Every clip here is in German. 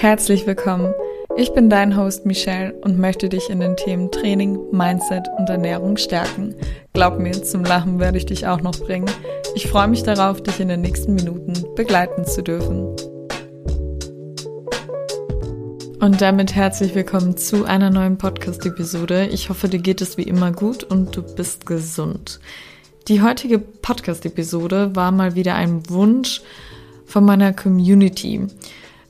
Herzlich willkommen. Ich bin dein Host Michelle und möchte dich in den Themen Training, Mindset und Ernährung stärken. Glaub mir, zum Lachen werde ich dich auch noch bringen. Ich freue mich darauf, dich in den nächsten Minuten begleiten zu dürfen. Und damit herzlich willkommen zu einer neuen Podcast-Episode. Ich hoffe, dir geht es wie immer gut und du bist gesund. Die heutige Podcast-Episode war mal wieder ein Wunsch von meiner Community.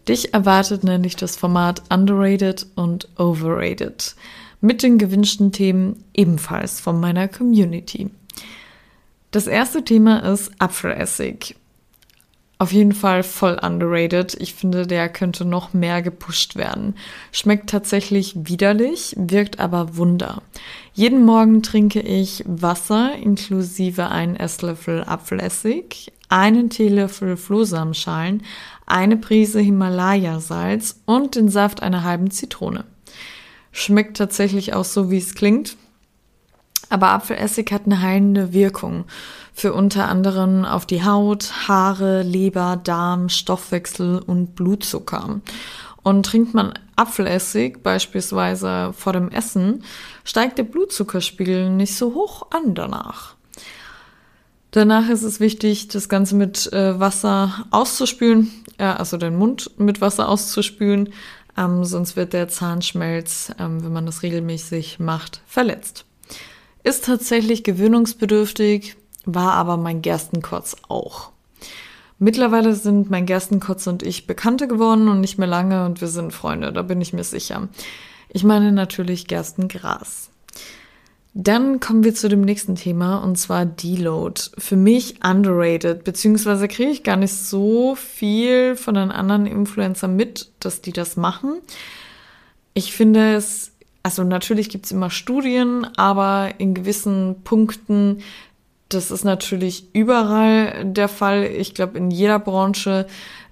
Dich erwartet nämlich das Format Underrated und Overrated mit den gewünschten Themen ebenfalls von meiner Community. Das erste Thema ist Apfelessig. Auf jeden Fall voll underrated. Ich finde, der könnte noch mehr gepusht werden. Schmeckt tatsächlich widerlich, wirkt aber Wunder. Jeden Morgen trinke ich Wasser inklusive einen Esslöffel Apfelessig, einen Teelöffel Flohsamenschalen, eine Prise Himalaya-Salz und den Saft einer halben Zitrone. Schmeckt tatsächlich auch so, wie es klingt. Aber Apfelessig hat eine heilende Wirkung für unter anderem auf die Haut, Haare, Leber, Darm, Stoffwechsel und Blutzucker. Und trinkt man Apfelessig beispielsweise vor dem Essen, steigt der Blutzuckerspiegel nicht so hoch an danach. Danach ist es wichtig, das Ganze mit äh, Wasser auszuspülen, äh, also den Mund mit Wasser auszuspülen, ähm, sonst wird der Zahnschmelz, ähm, wenn man das regelmäßig macht, verletzt. Ist tatsächlich gewöhnungsbedürftig, war aber mein Gerstenkotz auch. Mittlerweile sind mein Gerstenkotz und ich Bekannte geworden und nicht mehr lange und wir sind Freunde, da bin ich mir sicher. Ich meine natürlich Gerstengras. Dann kommen wir zu dem nächsten Thema und zwar Deload. Für mich underrated, beziehungsweise kriege ich gar nicht so viel von den anderen Influencern mit, dass die das machen. Ich finde es, also natürlich gibt es immer Studien, aber in gewissen Punkten, das ist natürlich überall der Fall. Ich glaube, in jeder Branche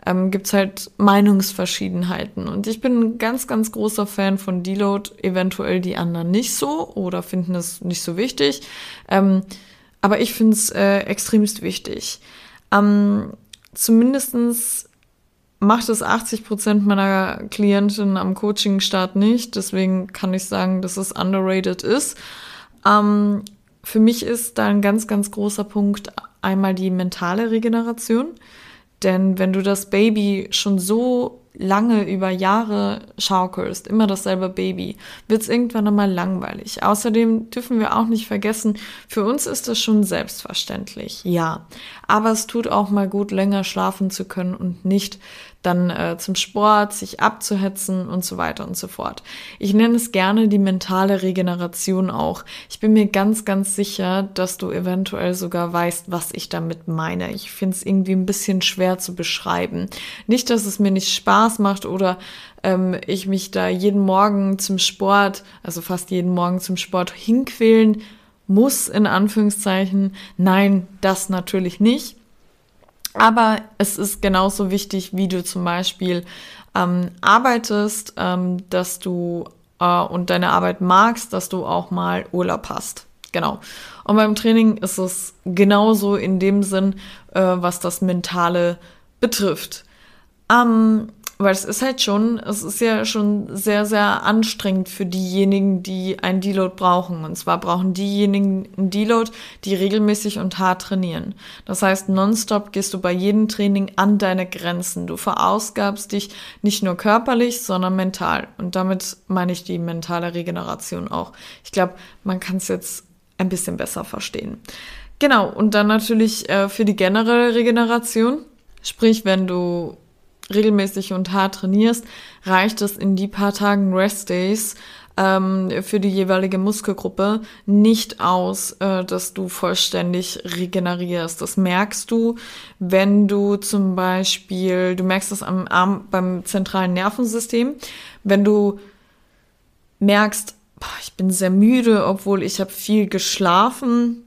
ähm, gibt es halt Meinungsverschiedenheiten. Und ich bin ein ganz, ganz großer Fan von Deload, eventuell die anderen nicht so oder finden es nicht so wichtig. Ähm, aber ich finde es äh, extremst wichtig. Ähm, zumindestens macht es 80 Prozent meiner Klientinnen am Coaching-Start nicht. Deswegen kann ich sagen, dass es underrated ist. Ähm, für mich ist da ein ganz, ganz großer Punkt einmal die mentale Regeneration. Denn wenn du das Baby schon so lange über Jahre schaukelst, immer dasselbe Baby, wird es irgendwann einmal langweilig. Außerdem dürfen wir auch nicht vergessen, für uns ist das schon selbstverständlich, ja. Aber es tut auch mal gut, länger schlafen zu können und nicht dann äh, zum Sport, sich abzuhetzen und so weiter und so fort. Ich nenne es gerne die mentale Regeneration auch. Ich bin mir ganz, ganz sicher, dass du eventuell sogar weißt, was ich damit meine. Ich finde es irgendwie ein bisschen schwer zu beschreiben. Nicht, dass es mir nicht Spaß macht oder ähm, ich mich da jeden Morgen zum Sport, also fast jeden Morgen zum Sport hinquälen muss, in Anführungszeichen. Nein, das natürlich nicht. Aber es ist genauso wichtig, wie du zum Beispiel ähm, arbeitest, ähm, dass du äh, und deine Arbeit magst, dass du auch mal Urlaub hast. Genau. Und beim Training ist es genauso in dem Sinn, äh, was das Mentale betrifft. Ähm, weil es ist halt schon, es ist ja schon sehr, sehr anstrengend für diejenigen, die einen Deload brauchen. Und zwar brauchen diejenigen einen Deload, die regelmäßig und hart trainieren. Das heißt, nonstop gehst du bei jedem Training an deine Grenzen. Du verausgabst dich nicht nur körperlich, sondern mental. Und damit meine ich die mentale Regeneration auch. Ich glaube, man kann es jetzt ein bisschen besser verstehen. Genau, und dann natürlich äh, für die generelle Regeneration. Sprich, wenn du regelmäßig und hart trainierst, reicht es in die paar Tagen Rest Days ähm, für die jeweilige Muskelgruppe nicht aus, äh, dass du vollständig regenerierst. Das merkst du, wenn du zum Beispiel, du merkst das am Arm beim zentralen Nervensystem, wenn du merkst, boah, ich bin sehr müde, obwohl ich habe viel geschlafen,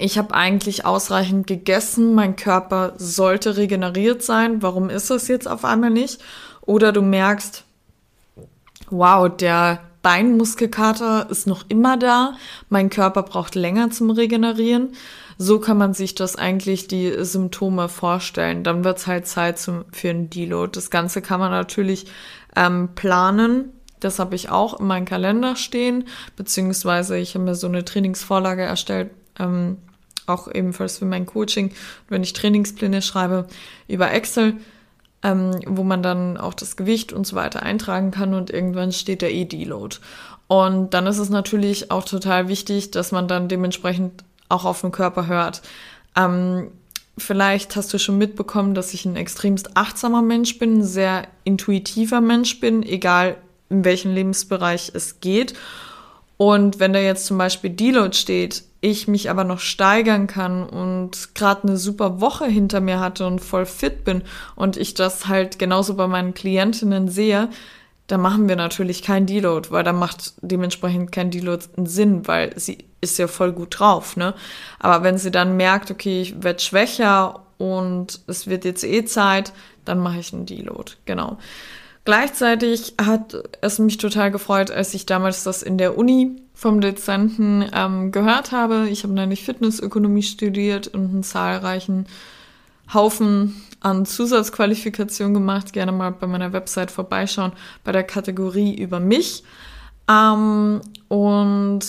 ich habe eigentlich ausreichend gegessen, mein Körper sollte regeneriert sein, warum ist es jetzt auf einmal nicht? Oder du merkst, wow, der Beinmuskelkater ist noch immer da, mein Körper braucht länger zum Regenerieren. So kann man sich das eigentlich die Symptome vorstellen. Dann wird es halt Zeit zum, für ein Deload. Das Ganze kann man natürlich ähm, planen. Das habe ich auch in meinem Kalender stehen, beziehungsweise ich habe mir so eine Trainingsvorlage erstellt, ähm, auch ebenfalls für mein Coaching, wenn ich Trainingspläne schreibe über Excel, ähm, wo man dann auch das Gewicht und so weiter eintragen kann und irgendwann steht der E-Deload. Und dann ist es natürlich auch total wichtig, dass man dann dementsprechend auch auf den Körper hört. Ähm, vielleicht hast du schon mitbekommen, dass ich ein extremst achtsamer Mensch bin, sehr intuitiver Mensch bin, egal in welchem Lebensbereich es geht. Und wenn da jetzt zum Beispiel Deload steht, ich mich aber noch steigern kann und gerade eine super Woche hinter mir hatte und voll fit bin und ich das halt genauso bei meinen Klientinnen sehe, dann machen wir natürlich kein Deload, weil dann macht dementsprechend kein Deload einen Sinn, weil sie ist ja voll gut drauf, ne? Aber wenn sie dann merkt, okay, ich werde schwächer und es wird jetzt eh Zeit, dann mache ich einen Deload, genau. Gleichzeitig hat es mich total gefreut, als ich damals das in der Uni vom Dezenten ähm, gehört habe. Ich habe nämlich Fitnessökonomie studiert und einen zahlreichen Haufen an Zusatzqualifikationen gemacht. Gerne mal bei meiner Website vorbeischauen bei der Kategorie über mich. Ähm, und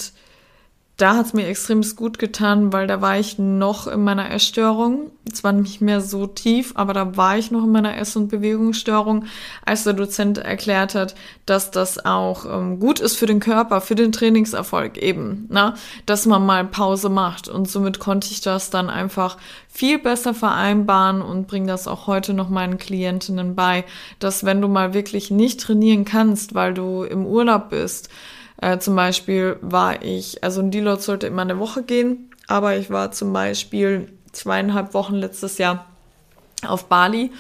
da hat es mir extrem gut getan, weil da war ich noch in meiner Essstörung. Zwar nicht mehr so tief, aber da war ich noch in meiner Ess- und Bewegungsstörung, als der Dozent erklärt hat, dass das auch ähm, gut ist für den Körper, für den Trainingserfolg eben, ne? dass man mal Pause macht. Und somit konnte ich das dann einfach viel besser vereinbaren und bringe das auch heute noch meinen Klientinnen bei, dass wenn du mal wirklich nicht trainieren kannst, weil du im Urlaub bist, äh, zum Beispiel war ich, also ein Deload sollte immer eine Woche gehen, aber ich war zum Beispiel zweieinhalb Wochen letztes Jahr auf Bali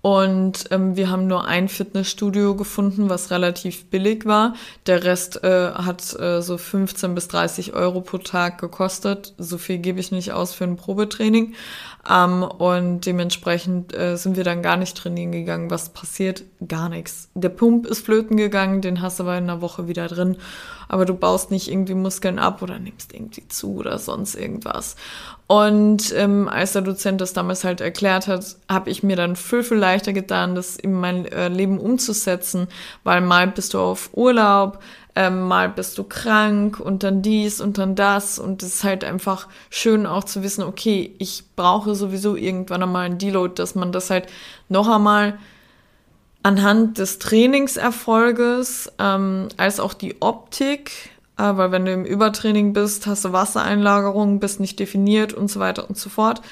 und ähm, wir haben nur ein Fitnessstudio gefunden, was relativ billig war. Der Rest äh, hat äh, so 15 bis 30 Euro pro Tag gekostet. So viel gebe ich nicht aus für ein Probetraining. Ähm, und dementsprechend äh, sind wir dann gar nicht trainieren gegangen. Was passiert? Gar nichts. Der Pump ist flöten gegangen, den hast du aber in einer Woche wieder drin. Aber du baust nicht irgendwie Muskeln ab oder nimmst irgendwie zu oder sonst irgendwas. Und ähm, als der Dozent das damals halt erklärt hat, habe ich mir dann viel, viel leichter getan, das in mein äh, Leben umzusetzen, weil mal bist du auf Urlaub, ähm, mal bist du krank und dann dies und dann das und es ist halt einfach schön auch zu wissen, okay, ich brauche sowieso irgendwann einmal einen Deload, dass man das halt noch einmal anhand des Trainingserfolges ähm, als auch die Optik, äh, weil wenn du im Übertraining bist, hast du Wassereinlagerungen, bist nicht definiert und so weiter und so fort,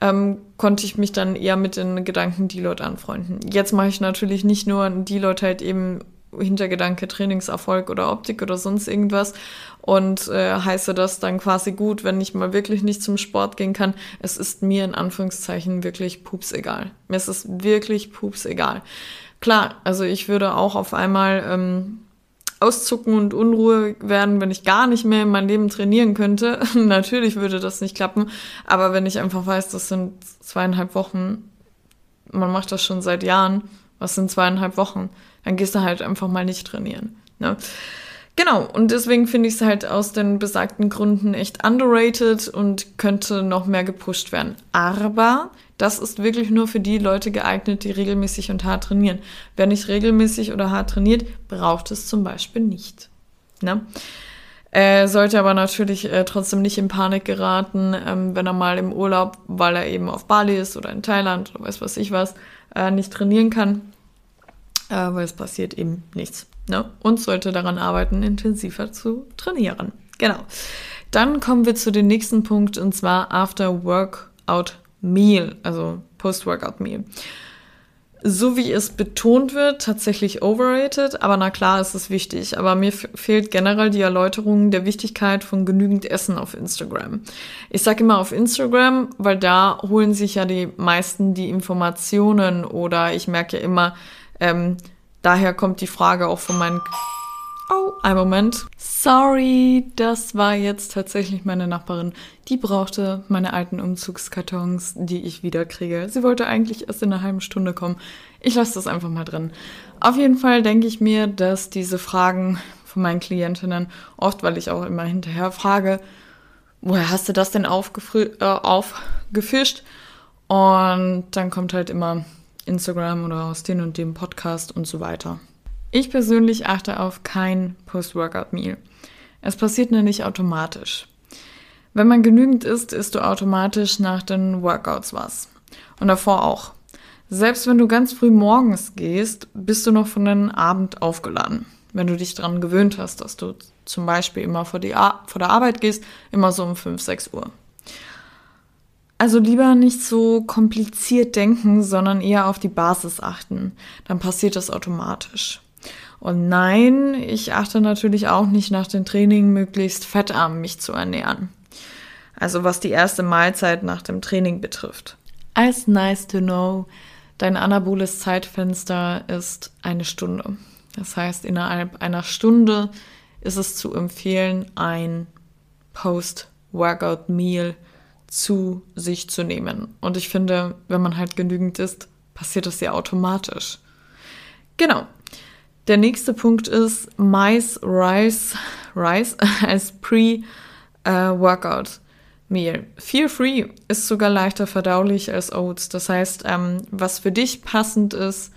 ähm, konnte ich mich dann eher mit den Gedanken Deload anfreunden. Jetzt mache ich natürlich nicht nur einen Deload halt eben Hintergedanke Trainingserfolg oder Optik oder sonst irgendwas und äh, heiße das dann quasi gut, wenn ich mal wirklich nicht zum Sport gehen kann. Es ist mir in Anführungszeichen wirklich pups egal. Mir ist es wirklich pups egal. Klar, also ich würde auch auf einmal ähm, auszucken und Unruhe werden, wenn ich gar nicht mehr in mein Leben trainieren könnte. Natürlich würde das nicht klappen, aber wenn ich einfach weiß, das sind zweieinhalb Wochen, man macht das schon seit Jahren, was sind zweieinhalb Wochen? Dann gehst du halt einfach mal nicht trainieren. Ne? Genau, und deswegen finde ich es halt aus den besagten Gründen echt underrated und könnte noch mehr gepusht werden. Aber das ist wirklich nur für die Leute geeignet, die regelmäßig und hart trainieren. Wer nicht regelmäßig oder hart trainiert, braucht es zum Beispiel nicht. Ne? Er sollte aber natürlich äh, trotzdem nicht in Panik geraten, ähm, wenn er mal im Urlaub, weil er eben auf Bali ist oder in Thailand oder weiß was ich was, äh, nicht trainieren kann äh, weil es passiert eben nichts. Ne? Und sollte daran arbeiten, intensiver zu trainieren. Genau. Dann kommen wir zu dem nächsten Punkt und zwar After Workout Meal, also Post-Workout Meal. So wie es betont wird, tatsächlich overrated, aber na klar, ist es wichtig. Aber mir fehlt generell die Erläuterung der Wichtigkeit von genügend Essen auf Instagram. Ich sage immer auf Instagram, weil da holen sich ja die meisten die Informationen oder ich merke ja immer, ähm, daher kommt die Frage auch von meinen. Oh, ein Moment. Sorry, das war jetzt tatsächlich meine Nachbarin. Die brauchte meine alten Umzugskartons, die ich wieder kriege. Sie wollte eigentlich erst in einer halben Stunde kommen. Ich lasse das einfach mal drin. Auf jeden Fall denke ich mir, dass diese Fragen von meinen Klientinnen, oft weil ich auch immer hinterher frage, woher hast du das denn äh, aufgefischt? Und dann kommt halt immer Instagram oder aus dem und dem Podcast und so weiter. Ich persönlich achte auf kein Post-Workout-Meal. Es passiert nämlich automatisch. Wenn man genügend isst, isst du automatisch nach den Workouts was. Und davor auch. Selbst wenn du ganz früh morgens gehst, bist du noch von den Abend aufgeladen. Wenn du dich daran gewöhnt hast, dass du zum Beispiel immer vor, vor der Arbeit gehst, immer so um 5, 6 Uhr. Also lieber nicht so kompliziert denken, sondern eher auf die Basis achten. Dann passiert das automatisch. Und nein, ich achte natürlich auch nicht nach dem Training möglichst fettarm mich zu ernähren. Also was die erste Mahlzeit nach dem Training betrifft. Als nice to know, dein anaboles Zeitfenster ist eine Stunde. Das heißt, innerhalb einer Stunde ist es zu empfehlen, ein Post-Workout-Meal zu sich zu nehmen. Und ich finde, wenn man halt genügend isst, passiert das ja automatisch. Genau. Der nächste Punkt ist Mais, Rice, Rice als Pre-Workout. Meal. Feel Free ist sogar leichter verdaulich als Oats. Das heißt, ähm, was für dich passend ist,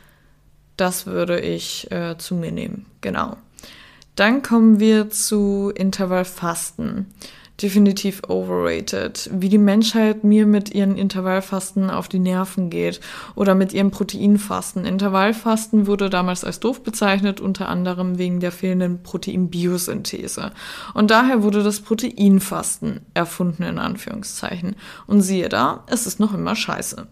das würde ich äh, zu mir nehmen. Genau. Dann kommen wir zu Intervallfasten definitiv overrated. Wie die Menschheit mir mit ihren Intervallfasten auf die Nerven geht oder mit ihrem Proteinfasten. Intervallfasten wurde damals als doof bezeichnet, unter anderem wegen der fehlenden Proteinbiosynthese. Und daher wurde das Proteinfasten erfunden, in Anführungszeichen. Und siehe da, es ist noch immer scheiße.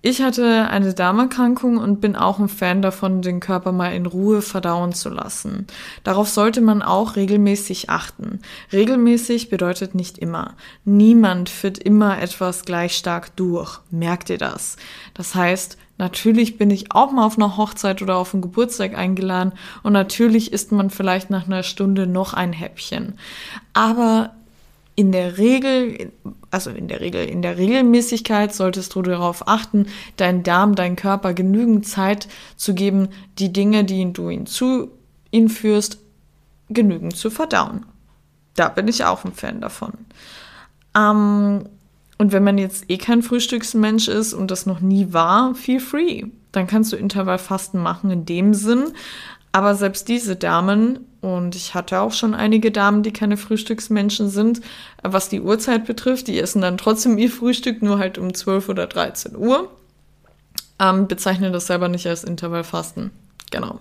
Ich hatte eine Darmerkrankung und bin auch ein Fan davon, den Körper mal in Ruhe verdauen zu lassen. Darauf sollte man auch regelmäßig achten. Regelmäßig bedeutet nicht immer. Niemand führt immer etwas gleich stark durch. Merkt ihr das? Das heißt, Natürlich bin ich auch mal auf einer Hochzeit oder auf einen Geburtstag eingeladen und natürlich isst man vielleicht nach einer Stunde noch ein Häppchen. Aber in der Regel, also in der Regel, in der Regelmäßigkeit solltest du darauf achten, deinen Darm, deinen Körper genügend Zeit zu geben, die Dinge, die du ihn zu ihn führst, genügend zu verdauen. Da bin ich auch ein Fan davon. Ähm, und wenn man jetzt eh kein Frühstücksmensch ist und das noch nie war, feel free. Dann kannst du Intervallfasten machen in dem Sinn. Aber selbst diese Damen und ich hatte auch schon einige Damen, die keine Frühstücksmenschen sind. Was die Uhrzeit betrifft, die essen dann trotzdem ihr Frühstück, nur halt um 12 oder 13 Uhr. Ähm, bezeichnen das selber nicht als Intervallfasten. Genau.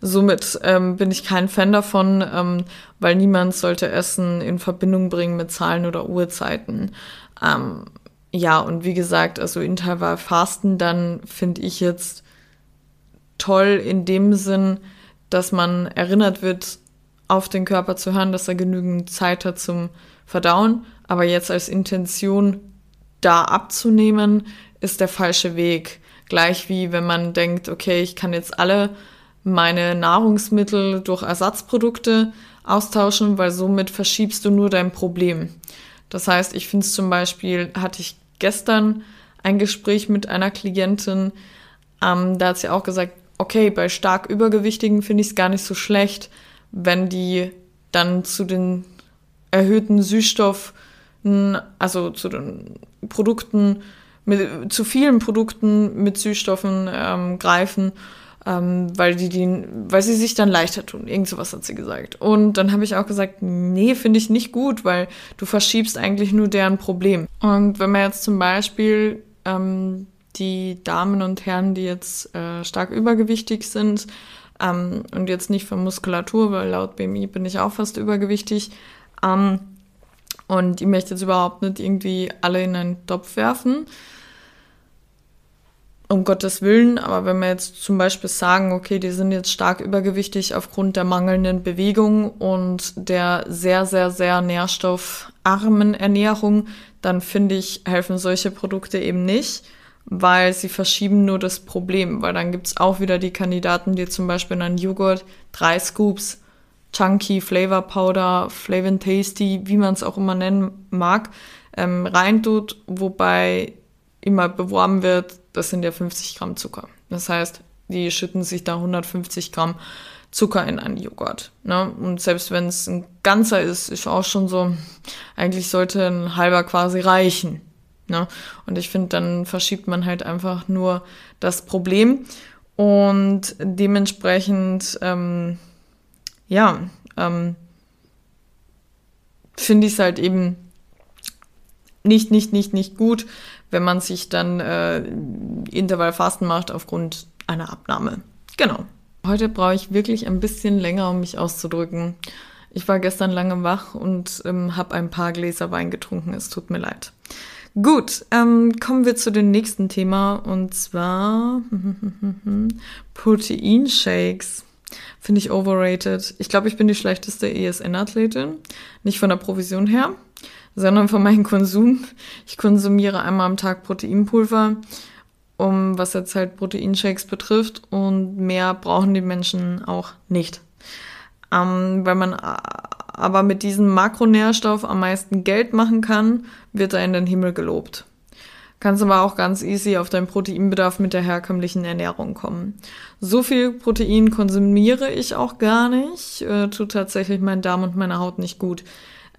Somit ähm, bin ich kein Fan davon, ähm, weil niemand sollte Essen in Verbindung bringen mit Zahlen oder Uhrzeiten. Ähm, ja, und wie gesagt, also Intervallfasten, dann finde ich jetzt toll in dem Sinn, dass man erinnert wird, auf den Körper zu hören, dass er genügend Zeit hat zum Verdauen. Aber jetzt als Intention da abzunehmen, ist der falsche Weg. Gleich wie wenn man denkt, okay, ich kann jetzt alle meine Nahrungsmittel durch Ersatzprodukte austauschen, weil somit verschiebst du nur dein Problem. Das heißt, ich finde es zum Beispiel, hatte ich gestern ein Gespräch mit einer Klientin, ähm, da hat sie auch gesagt, okay, bei stark Übergewichtigen finde ich es gar nicht so schlecht, wenn die dann zu den erhöhten Süßstoffen, also zu den Produkten, mit, zu vielen Produkten mit Süßstoffen ähm, greifen, ähm, weil die, die, weil sie sich dann leichter tun. Irgend sowas hat sie gesagt. Und dann habe ich auch gesagt, nee, finde ich nicht gut, weil du verschiebst eigentlich nur deren Problem. Und wenn man jetzt zum Beispiel ähm, die Damen und Herren, die jetzt äh, stark übergewichtig sind ähm, und jetzt nicht von Muskulatur, weil laut BMI bin ich auch fast übergewichtig. Ähm, und ich möchte jetzt überhaupt nicht irgendwie alle in einen Topf werfen. Um Gottes Willen, aber wenn wir jetzt zum Beispiel sagen, okay, die sind jetzt stark übergewichtig aufgrund der mangelnden Bewegung und der sehr, sehr, sehr nährstoffarmen Ernährung, dann finde ich, helfen solche Produkte eben nicht weil sie verschieben nur das Problem, weil dann gibt's auch wieder die Kandidaten, die zum Beispiel in einen Joghurt drei Scoops Chunky, Flavor Powder, Flavin Tasty, wie man es auch immer nennen mag, ähm, reintut, wobei immer beworben wird, das sind ja 50 Gramm Zucker. Das heißt, die schütten sich da 150 Gramm Zucker in einen Joghurt. Ne? Und selbst wenn es ein ganzer ist, ist auch schon so, eigentlich sollte ein halber quasi reichen. Ne? Und ich finde, dann verschiebt man halt einfach nur das Problem. Und dementsprechend, ähm, ja, ähm, finde ich es halt eben nicht, nicht, nicht, nicht gut, wenn man sich dann äh, Intervallfasten macht aufgrund einer Abnahme. Genau. Heute brauche ich wirklich ein bisschen länger, um mich auszudrücken. Ich war gestern lange wach und ähm, habe ein paar Gläser Wein getrunken. Es tut mir leid. Gut, ähm, kommen wir zu dem nächsten Thema und zwar Proteinshakes. Finde ich overrated. Ich glaube, ich bin die schlechteste ESN-Athletin. Nicht von der Provision her, sondern von meinem Konsum. Ich konsumiere einmal am Tag Proteinpulver um was jetzt halt Proteinshakes betrifft und mehr brauchen die Menschen auch nicht. Ähm, weil man aber mit diesem Makronährstoff am meisten Geld machen kann, wird er in den Himmel gelobt. Kannst aber auch ganz easy auf deinen Proteinbedarf mit der herkömmlichen Ernährung kommen. So viel Protein konsumiere ich auch gar nicht, äh, tut tatsächlich meinen Darm und meiner Haut nicht gut.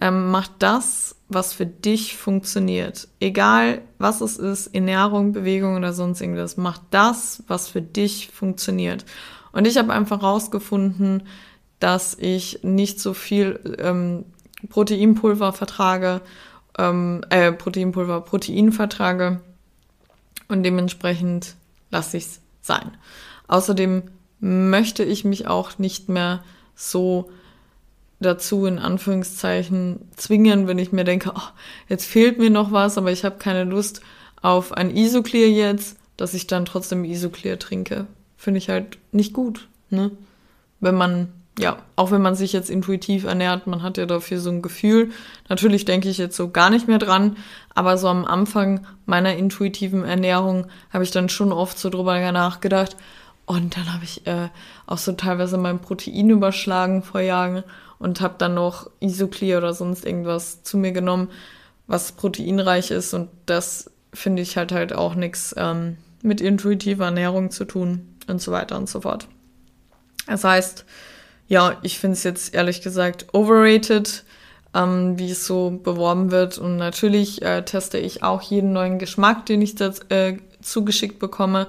Ähm, mach das, was für dich funktioniert. Egal, was es ist, Ernährung, Bewegung oder sonst irgendwas. Mach das, was für dich funktioniert. Und ich habe einfach rausgefunden, dass ich nicht so viel ähm, Proteinpulver vertrage, ähm, äh, Proteinpulver, Protein vertrage und dementsprechend lasse ich es sein. Außerdem möchte ich mich auch nicht mehr so dazu in Anführungszeichen zwingen, wenn ich mir denke, oh, jetzt fehlt mir noch was, aber ich habe keine Lust auf ein Isoclear jetzt, dass ich dann trotzdem Isoclear trinke. Finde ich halt nicht gut, ne? Wenn man, ja, auch wenn man sich jetzt intuitiv ernährt, man hat ja dafür so ein Gefühl. Natürlich denke ich jetzt so gar nicht mehr dran, aber so am Anfang meiner intuitiven Ernährung habe ich dann schon oft so drüber nachgedacht. Und dann habe ich äh, auch so teilweise mein Protein überschlagen vor Jahren und habe dann noch Isoclear oder sonst irgendwas zu mir genommen, was proteinreich ist und das finde ich halt halt auch nichts ähm, mit intuitiver Ernährung zu tun und so weiter und so fort. Das heißt, ja, ich finde es jetzt ehrlich gesagt overrated, ähm, wie es so beworben wird. Und natürlich äh, teste ich auch jeden neuen Geschmack, den ich da äh, zugeschickt bekomme.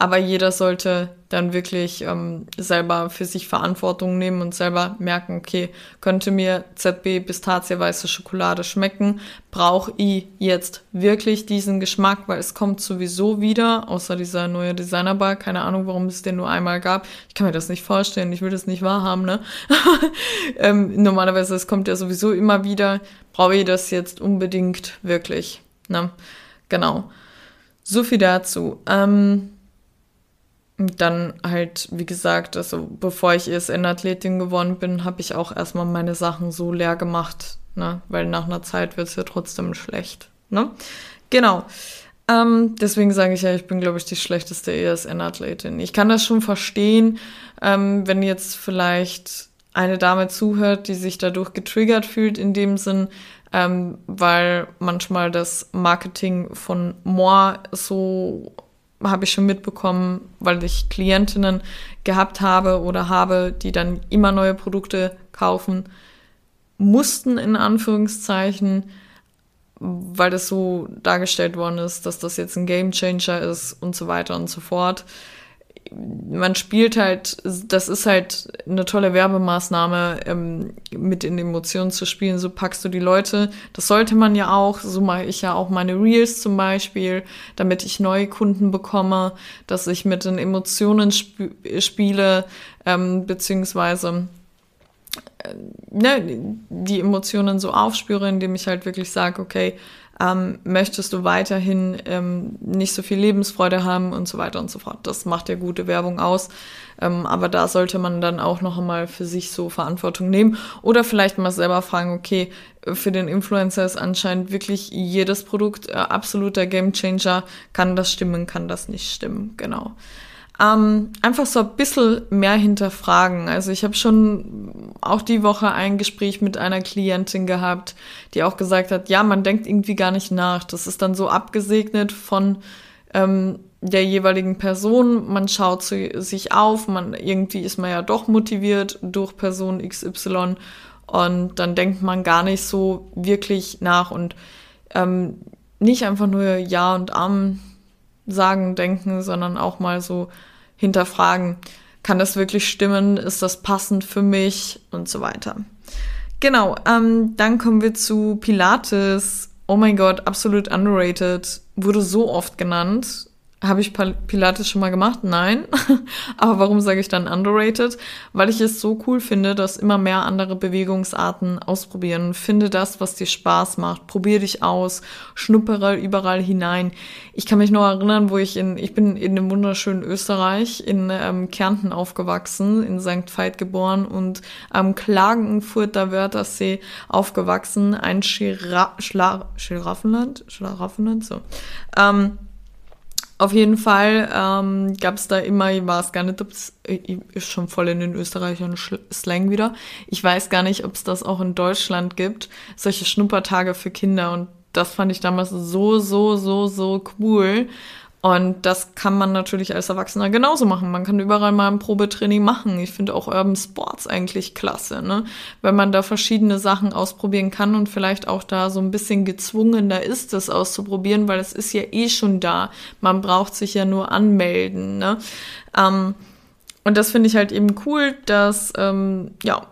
Aber jeder sollte dann wirklich ähm, selber für sich Verantwortung nehmen und selber merken, okay, könnte mir ZB Pistazie weiße Schokolade schmecken? Brauche ich jetzt wirklich diesen Geschmack? Weil es kommt sowieso wieder, außer dieser neue Designerbar. Keine Ahnung, warum es den nur einmal gab. Ich kann mir das nicht vorstellen. Ich will das nicht wahrhaben, ne? ähm, normalerweise, es kommt ja sowieso immer wieder. Brauche ich das jetzt unbedingt wirklich? Ne? Genau. So viel dazu. Ähm, dann halt, wie gesagt, also bevor ich ESN-Athletin geworden bin, habe ich auch erstmal meine Sachen so leer gemacht, ne? Weil nach einer Zeit wird es ja trotzdem schlecht. Ne? Genau. Ähm, deswegen sage ich ja, ich bin, glaube ich, die schlechteste ESN-Athletin. Ich kann das schon verstehen, ähm, wenn jetzt vielleicht eine Dame zuhört, die sich dadurch getriggert fühlt in dem Sinn, ähm, weil manchmal das Marketing von Moi so habe ich schon mitbekommen, weil ich Klientinnen gehabt habe oder habe, die dann immer neue Produkte kaufen mussten, in Anführungszeichen, weil das so dargestellt worden ist, dass das jetzt ein Game Changer ist und so weiter und so fort man spielt halt, das ist halt eine tolle Werbemaßnahme, ähm, mit in Emotionen zu spielen. So packst du die Leute. Das sollte man ja auch. So mache ich ja auch meine Reels zum Beispiel, damit ich neue Kunden bekomme, dass ich mit den Emotionen sp spiele, ähm, beziehungsweise äh, ne, die Emotionen so aufspüre, indem ich halt wirklich sage, okay, ähm, möchtest du weiterhin ähm, nicht so viel Lebensfreude haben und so weiter und so fort. Das macht ja gute Werbung aus. Ähm, aber da sollte man dann auch noch einmal für sich so Verantwortung nehmen oder vielleicht mal selber fragen, okay, für den Influencer ist anscheinend wirklich jedes Produkt äh, absoluter Gamechanger. Kann das stimmen, kann das nicht stimmen? Genau ähm, einfach so ein bisschen mehr hinterfragen. Also ich habe schon auch die Woche ein Gespräch mit einer Klientin gehabt, die auch gesagt hat, ja, man denkt irgendwie gar nicht nach. Das ist dann so abgesegnet von ähm, der jeweiligen Person. Man schaut sich auf, man irgendwie ist man ja doch motiviert durch Person XY und dann denkt man gar nicht so wirklich nach und ähm, nicht einfach nur Ja und Am sagen, denken, sondern auch mal so hinterfragen, kann das wirklich stimmen, ist das passend für mich und so weiter. Genau, ähm, dann kommen wir zu Pilates. Oh mein Gott, absolut underrated. Wurde so oft genannt. Habe ich Pilates schon mal gemacht? Nein. Aber warum sage ich dann underrated? Weil ich es so cool finde, dass immer mehr andere Bewegungsarten ausprobieren. Finde das, was dir Spaß macht. Probier dich aus. Schnuppere überall hinein. Ich kann mich noch erinnern, wo ich in, ich bin in dem wunderschönen Österreich, in ähm, Kärnten aufgewachsen, in St. Veit geboren und am Klagenfurter Wörthersee aufgewachsen. Ein Schira Schla Schiraffenland? Schlaraffenland? So. Ähm, auf jeden Fall ähm, gab es da immer, ich weiß gar nicht, ob es ist schon voll in den Österreichern Slang wieder. Ich weiß gar nicht, ob es das auch in Deutschland gibt, solche Schnuppertage für Kinder. Und das fand ich damals so, so, so, so cool. Und das kann man natürlich als Erwachsener genauso machen. Man kann überall mal ein Probetraining machen. Ich finde auch Urban Sports eigentlich klasse, ne? Wenn man da verschiedene Sachen ausprobieren kann und vielleicht auch da so ein bisschen gezwungener ist, das auszuprobieren, weil es ist ja eh schon da. Man braucht sich ja nur anmelden, ne? Ähm, und das finde ich halt eben cool, dass, ähm, ja,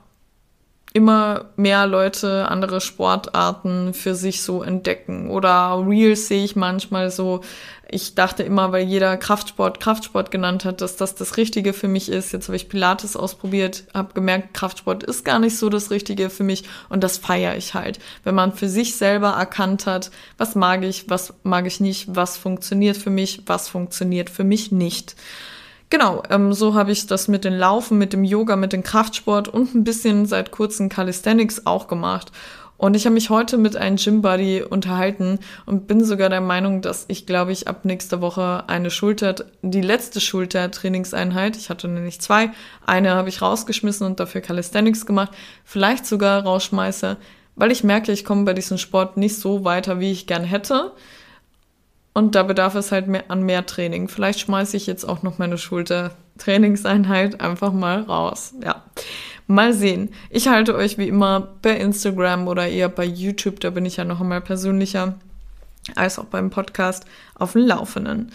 immer mehr Leute andere Sportarten für sich so entdecken. Oder Reels sehe ich manchmal so, ich dachte immer, weil jeder Kraftsport Kraftsport genannt hat, dass das das Richtige für mich ist. Jetzt habe ich Pilates ausprobiert, habe gemerkt, Kraftsport ist gar nicht so das Richtige für mich und das feiere ich halt. Wenn man für sich selber erkannt hat, was mag ich, was mag ich nicht, was funktioniert für mich, was funktioniert für mich nicht. Genau, ähm, so habe ich das mit den Laufen, mit dem Yoga, mit dem Kraftsport und ein bisschen seit kurzem Calisthenics auch gemacht. Und ich habe mich heute mit einem Gym-Buddy unterhalten und bin sogar der Meinung, dass ich, glaube ich, ab nächster Woche eine Schulter, die letzte Schultertrainingseinheit, ich hatte nämlich zwei, eine habe ich rausgeschmissen und dafür Calisthenics gemacht, vielleicht sogar rausschmeiße, weil ich merke, ich komme bei diesem Sport nicht so weiter, wie ich gern hätte. Und da bedarf es halt mehr, an mehr Training. Vielleicht schmeiße ich jetzt auch noch meine Schultertrainingseinheit einfach mal raus. Ja. Mal sehen. Ich halte euch wie immer bei Instagram oder eher bei YouTube, da bin ich ja noch einmal persönlicher, als auch beim Podcast auf dem Laufenden.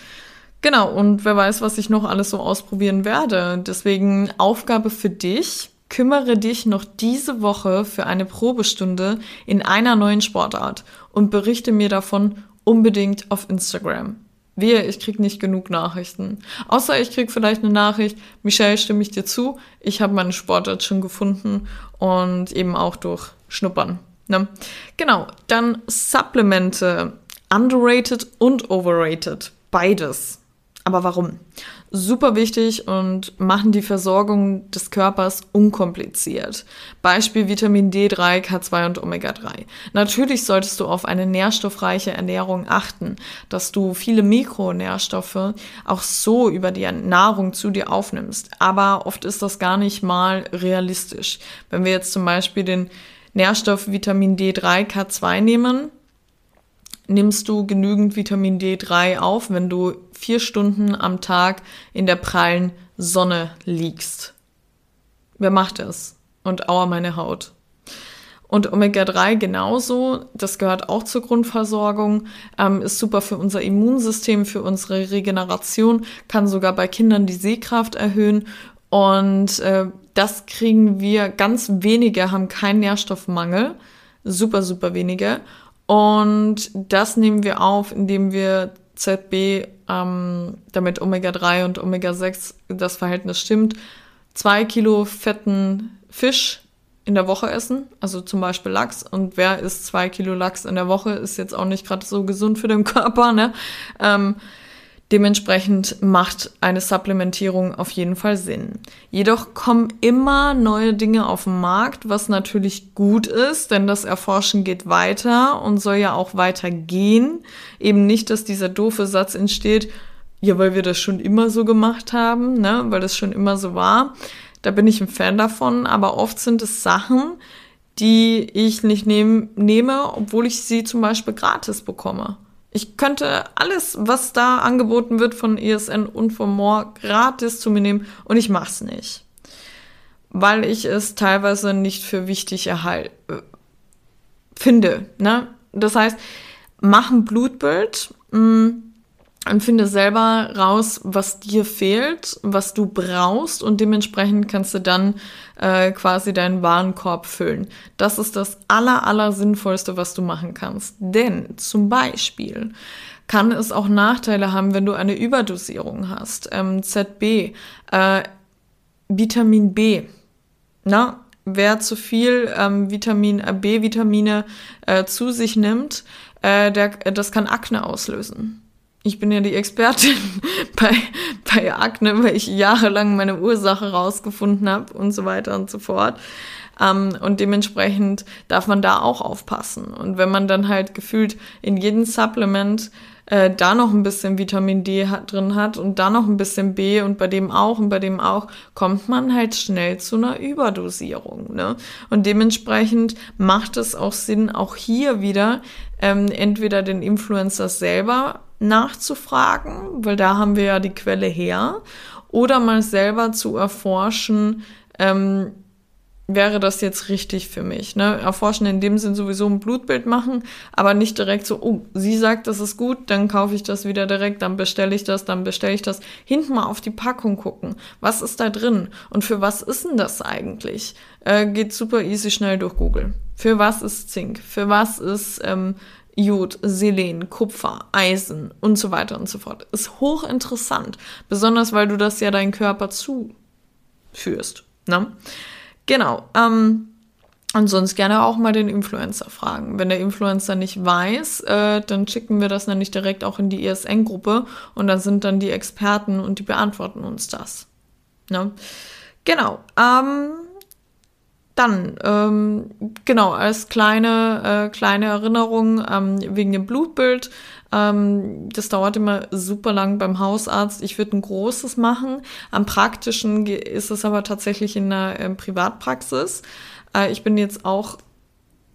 Genau, und wer weiß, was ich noch alles so ausprobieren werde. Deswegen Aufgabe für dich. Kümmere dich noch diese Woche für eine Probestunde in einer neuen Sportart und berichte mir davon unbedingt auf Instagram. Wehe, ich krieg nicht genug Nachrichten. Außer ich krieg vielleicht eine Nachricht, Michelle, stimme ich dir zu, ich habe meine Sportart schon gefunden und eben auch durch Schnuppern. Ne? Genau, dann Supplemente, underrated und overrated, beides. Aber warum? Super wichtig und machen die Versorgung des Körpers unkompliziert. Beispiel Vitamin D3, K2 und Omega-3. Natürlich solltest du auf eine nährstoffreiche Ernährung achten, dass du viele Mikronährstoffe auch so über die Nahrung zu dir aufnimmst. Aber oft ist das gar nicht mal realistisch. Wenn wir jetzt zum Beispiel den Nährstoff Vitamin D3, K2 nehmen, nimmst du genügend Vitamin D3 auf, wenn du vier Stunden am Tag in der prallen Sonne liegst. Wer macht das? Und aua meine Haut. Und Omega-3 genauso, das gehört auch zur Grundversorgung, ähm, ist super für unser Immunsystem, für unsere Regeneration, kann sogar bei Kindern die Sehkraft erhöhen. Und äh, das kriegen wir, ganz wenige haben keinen Nährstoffmangel, super, super wenige. Und das nehmen wir auf, indem wir ZB, ähm, damit Omega-3 und Omega-6 das Verhältnis stimmt, zwei Kilo fetten Fisch in der Woche essen, also zum Beispiel Lachs. Und wer isst zwei Kilo Lachs in der Woche, ist jetzt auch nicht gerade so gesund für den Körper, ne? Ähm, Dementsprechend macht eine Supplementierung auf jeden Fall Sinn. Jedoch kommen immer neue Dinge auf den Markt, was natürlich gut ist, denn das Erforschen geht weiter und soll ja auch weitergehen. Eben nicht, dass dieser doofe Satz entsteht, ja, weil wir das schon immer so gemacht haben, ne, weil das schon immer so war. Da bin ich ein Fan davon, aber oft sind es Sachen, die ich nicht nehm, nehme, obwohl ich sie zum Beispiel gratis bekomme. Ich könnte alles, was da angeboten wird von ESN und von More, gratis zu mir nehmen und ich mach's nicht. Weil ich es teilweise nicht für wichtig erhalte, äh, finde. Ne? Das heißt, mach ein Blutbild mh, mm, und finde selber raus, was dir fehlt, was du brauchst und dementsprechend kannst du dann äh, quasi deinen Warenkorb füllen. Das ist das aller, aller sinnvollste, was du machen kannst. Denn zum Beispiel kann es auch Nachteile haben, wenn du eine Überdosierung hast. Ähm, ZB, äh, Vitamin B. Na, wer zu viel ähm, Vitamin äh, B-Vitamine äh, zu sich nimmt, äh, der, das kann Akne auslösen. Ich bin ja die Expertin bei, bei Akne, weil ich jahrelang meine Ursache rausgefunden habe und so weiter und so fort. Ähm, und dementsprechend darf man da auch aufpassen. Und wenn man dann halt gefühlt in jedem Supplement äh, da noch ein bisschen Vitamin D hat, drin hat und da noch ein bisschen B und bei dem auch und bei dem auch, kommt man halt schnell zu einer Überdosierung. Ne? Und dementsprechend macht es auch Sinn, auch hier wieder ähm, entweder den Influencer selber nachzufragen, weil da haben wir ja die Quelle her, oder mal selber zu erforschen, ähm, wäre das jetzt richtig für mich? Ne? Erforschen in dem Sinn sowieso ein Blutbild machen, aber nicht direkt so, oh, sie sagt, das ist gut, dann kaufe ich das wieder direkt, dann bestelle ich das, dann bestelle ich das. Hinten mal auf die Packung gucken. Was ist da drin? Und für was ist denn das eigentlich? Äh, geht super easy schnell durch Google. Für was ist Zink? Für was ist ähm, Jod, Selen, Kupfer, Eisen und so weiter und so fort? Ist hochinteressant. Besonders, weil du das ja deinem Körper zuführst. Ne? Genau. Ähm, und sonst gerne auch mal den Influencer fragen. Wenn der Influencer nicht weiß, äh, dann schicken wir das nämlich direkt auch in die ESN-Gruppe und dann sind dann die Experten und die beantworten uns das. Ne? Genau. Ähm, dann, ähm, genau, als kleine, äh, kleine Erinnerung ähm, wegen dem Blutbild. Ähm, das dauert immer super lang beim Hausarzt. Ich würde ein großes machen. Am praktischen ist es aber tatsächlich in einer äh, Privatpraxis. Äh, ich bin jetzt auch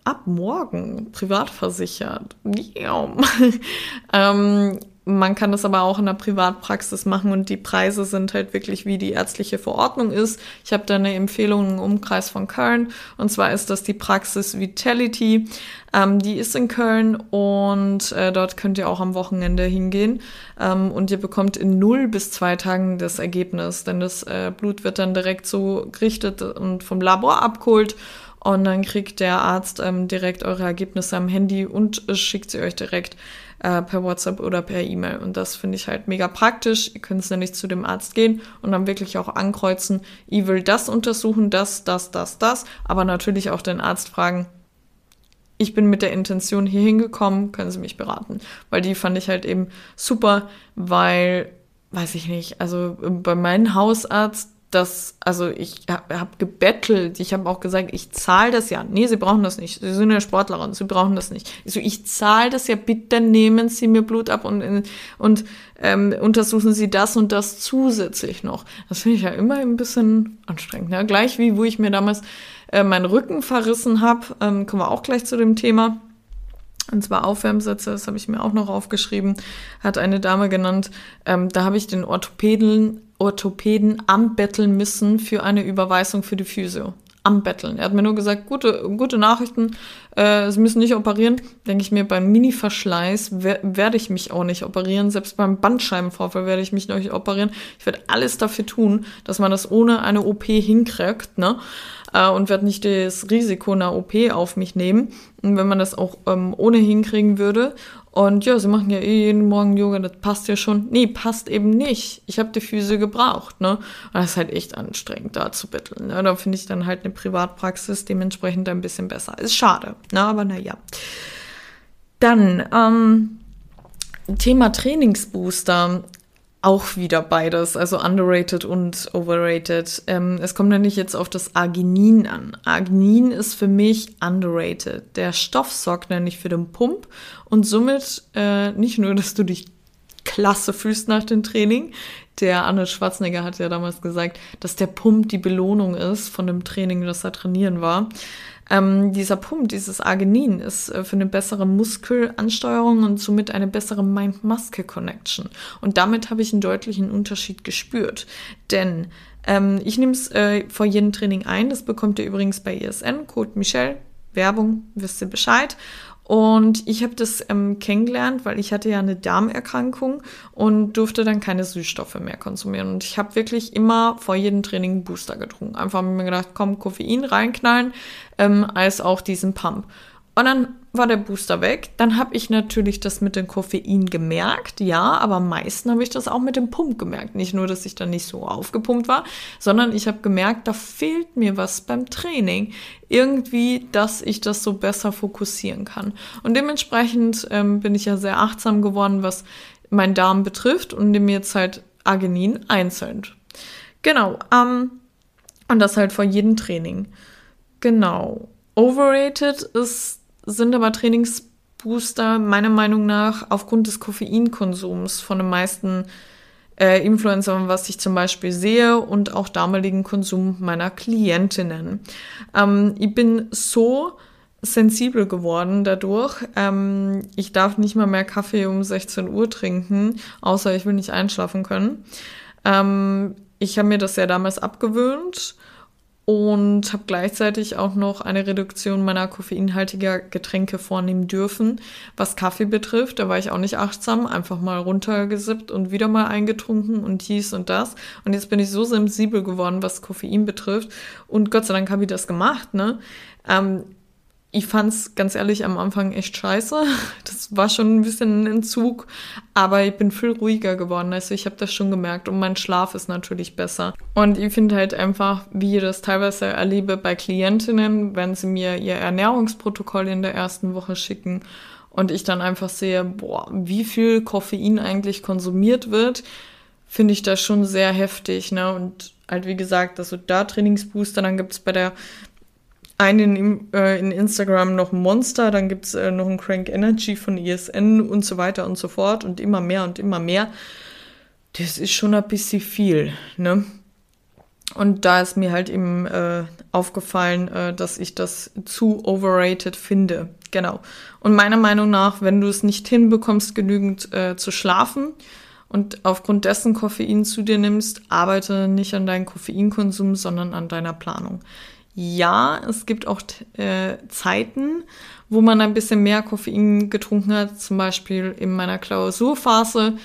ab morgen privat versichert. ähm, man kann das aber auch in der Privatpraxis machen und die Preise sind halt wirklich, wie die ärztliche Verordnung ist. Ich habe da eine Empfehlung im Umkreis von Köln. Und zwar ist das die Praxis Vitality. Ähm, die ist in Köln und äh, dort könnt ihr auch am Wochenende hingehen. Ähm, und ihr bekommt in null bis zwei Tagen das Ergebnis, denn das äh, Blut wird dann direkt so gerichtet und vom Labor abgeholt. Und dann kriegt der Arzt ähm, direkt eure Ergebnisse am Handy und äh, schickt sie euch direkt äh, per WhatsApp oder per E-Mail. Und das finde ich halt mega praktisch. Ihr könnt nämlich zu dem Arzt gehen und dann wirklich auch ankreuzen, ich will das untersuchen, das, das, das, das. Aber natürlich auch den Arzt fragen, ich bin mit der Intention hier hingekommen, können Sie mich beraten. Weil die fand ich halt eben super, weil, weiß ich nicht, also bei meinem Hausarzt, das, also ich habe hab gebettelt, ich habe auch gesagt, ich zahle das ja. Nee, Sie brauchen das nicht. Sie sind ja Sportlerin, Sie brauchen das nicht. Ich so, ich zahle das ja, bitte nehmen Sie mir Blut ab und, und ähm, untersuchen Sie das und das zusätzlich noch. Das finde ich ja immer ein bisschen anstrengend. Ne? Gleich wie, wo ich mir damals äh, meinen Rücken verrissen habe, ähm, kommen wir auch gleich zu dem Thema. Und zwar Aufwärmsätze, das habe ich mir auch noch aufgeschrieben, hat eine Dame genannt. Ähm, da habe ich den Orthopäden Orthopäden anbetteln müssen für eine Überweisung für die Physio. Anbetteln. Er hat mir nur gesagt, gute, gute Nachrichten, äh, Sie müssen nicht operieren. Denke ich mir, beim Mini-Verschleiß wer werde ich mich auch nicht operieren. Selbst beim Bandscheibenvorfall werde ich mich nicht operieren. Ich werde alles dafür tun, dass man das ohne eine OP hinkriegt, ne? Äh, und werde nicht das Risiko einer OP auf mich nehmen, wenn man das auch ähm, ohne hinkriegen würde. Und ja, sie machen ja eh jeden Morgen Yoga, das passt ja schon. Nee, passt eben nicht. Ich habe die Füße gebraucht, ne? Und das ist halt echt anstrengend, da zu betteln. Ne? Da finde ich dann halt eine Privatpraxis dementsprechend ein bisschen besser. Ist schade, ne? Aber naja. Dann, ähm, Thema Trainingsbooster auch wieder beides, also underrated und overrated. Ähm, es kommt nämlich jetzt auf das Arginin an. Arginin ist für mich underrated. Der Stoff sorgt nämlich für den Pump und somit äh, nicht nur, dass du dich klasse fühlst nach dem Training. Der Arnold Schwarzenegger hat ja damals gesagt, dass der Pump die Belohnung ist von dem Training, das er trainieren war. Ähm, dieser Pump, dieses Arginin, ist äh, für eine bessere Muskelansteuerung und somit eine bessere Mind-Muscle-Connection. Und damit habe ich einen deutlichen Unterschied gespürt. Denn ähm, ich nehme es äh, vor jedem Training ein. Das bekommt ihr übrigens bei ESN, Code Michelle. Werbung, wisst ihr Bescheid. Und ich habe das ähm, kennengelernt, weil ich hatte ja eine Darmerkrankung und durfte dann keine Süßstoffe mehr konsumieren. Und ich habe wirklich immer vor jedem Training einen Booster getrunken. Einfach mir gedacht, komm, Koffein reinknallen, ähm, als auch diesen Pump. Und dann war der Booster weg. Dann habe ich natürlich das mit dem Koffein gemerkt, ja, aber am meisten habe ich das auch mit dem Pump gemerkt. Nicht nur, dass ich dann nicht so aufgepumpt war, sondern ich habe gemerkt, da fehlt mir was beim Training. Irgendwie, dass ich das so besser fokussieren kann. Und dementsprechend ähm, bin ich ja sehr achtsam geworden, was meinen Darm betrifft und nehme jetzt halt Arginin einzeln. Genau. Ähm, und das halt vor jedem Training. Genau. Overrated ist sind aber Trainingsbooster meiner Meinung nach aufgrund des Koffeinkonsums von den meisten äh, Influencern, was ich zum Beispiel sehe und auch damaligen Konsum meiner Klientinnen. Ähm, ich bin so sensibel geworden dadurch. Ähm, ich darf nicht mal mehr Kaffee um 16 Uhr trinken, außer ich will nicht einschlafen können. Ähm, ich habe mir das ja damals abgewöhnt und habe gleichzeitig auch noch eine Reduktion meiner koffeinhaltiger Getränke vornehmen dürfen. Was Kaffee betrifft, da war ich auch nicht achtsam, einfach mal runtergesippt und wieder mal eingetrunken und dies und das. Und jetzt bin ich so sensibel geworden, was Koffein betrifft. Und Gott sei Dank habe ich das gemacht, ne? Ähm, ich fand es ganz ehrlich am Anfang echt scheiße. Das war schon ein bisschen ein Entzug, aber ich bin viel ruhiger geworden. Also ich habe das schon gemerkt und mein Schlaf ist natürlich besser. Und ich finde halt einfach, wie ich das teilweise erlebe bei Klientinnen, wenn sie mir ihr Ernährungsprotokoll in der ersten Woche schicken und ich dann einfach sehe, boah, wie viel Koffein eigentlich konsumiert wird, finde ich das schon sehr heftig. Ne? Und halt wie gesagt, also da Trainingsbooster, dann gibt es bei der einen in, äh, in Instagram noch Monster, dann gibt's äh, noch ein Crank Energy von ESN und so weiter und so fort und immer mehr und immer mehr. Das ist schon ein bisschen viel, ne? Und da ist mir halt eben äh, aufgefallen, äh, dass ich das zu overrated finde. Genau. Und meiner Meinung nach, wenn du es nicht hinbekommst, genügend äh, zu schlafen und aufgrund dessen Koffein zu dir nimmst, arbeite nicht an deinem Koffeinkonsum, sondern an deiner Planung ja, es gibt auch äh, Zeiten, wo man ein bisschen mehr Koffein getrunken hat, zum Beispiel in meiner Klausurphase,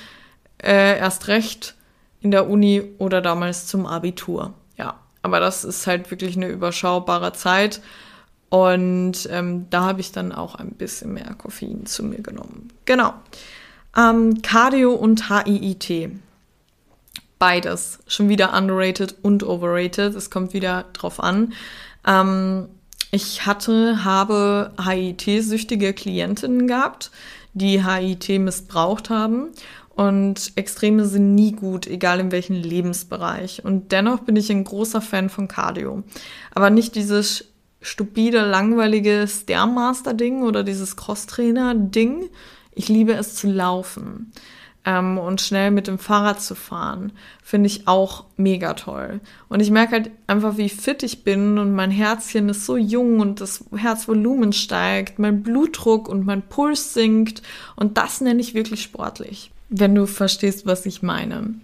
äh, erst recht in der Uni oder damals zum Abitur. Ja, aber das ist halt wirklich eine überschaubare Zeit. Und ähm, da habe ich dann auch ein bisschen mehr Koffein zu mir genommen. Genau. Ähm, Cardio und HIIT. Beides. Schon wieder underrated und overrated. Es kommt wieder drauf an. Ähm, ich hatte, habe HIT-süchtige Klientinnen gehabt, die HIT missbraucht haben. Und Extreme sind nie gut, egal in welchem Lebensbereich. Und dennoch bin ich ein großer Fan von Cardio. Aber nicht dieses stupide, langweilige Stairmaster-Ding oder dieses Crosstrainer-Ding. Ich liebe es zu laufen ähm, und schnell mit dem Fahrrad zu fahren, finde ich auch mega toll. Und ich merke halt einfach, wie fit ich bin und mein Herzchen ist so jung und das Herzvolumen steigt, mein Blutdruck und mein Puls sinkt und das nenne ich wirklich sportlich, wenn du verstehst, was ich meine.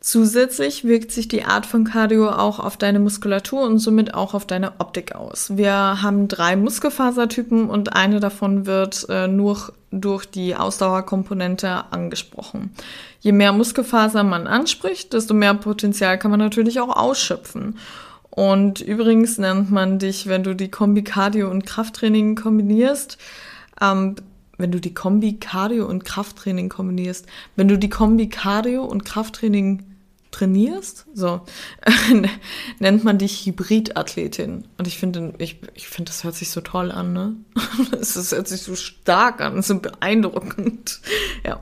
Zusätzlich wirkt sich die Art von Cardio auch auf deine Muskulatur und somit auch auf deine Optik aus. Wir haben drei Muskelfasertypen und eine davon wird äh, nur durch die Ausdauerkomponente angesprochen. Je mehr Muskelfaser man anspricht, desto mehr Potenzial kann man natürlich auch ausschöpfen. Und übrigens nennt man dich, wenn du die Kombi Cardio und Krafttraining kombinierst, ähm, wenn du die Kombi Cardio und Krafttraining kombinierst, wenn du die Kombi Cardio und Krafttraining trainierst, so nennt man dich Hybridathletin. Und ich finde, ich, ich finde, das hört sich so toll an, ne? Das hört sich so stark an, so beeindruckend. Ja.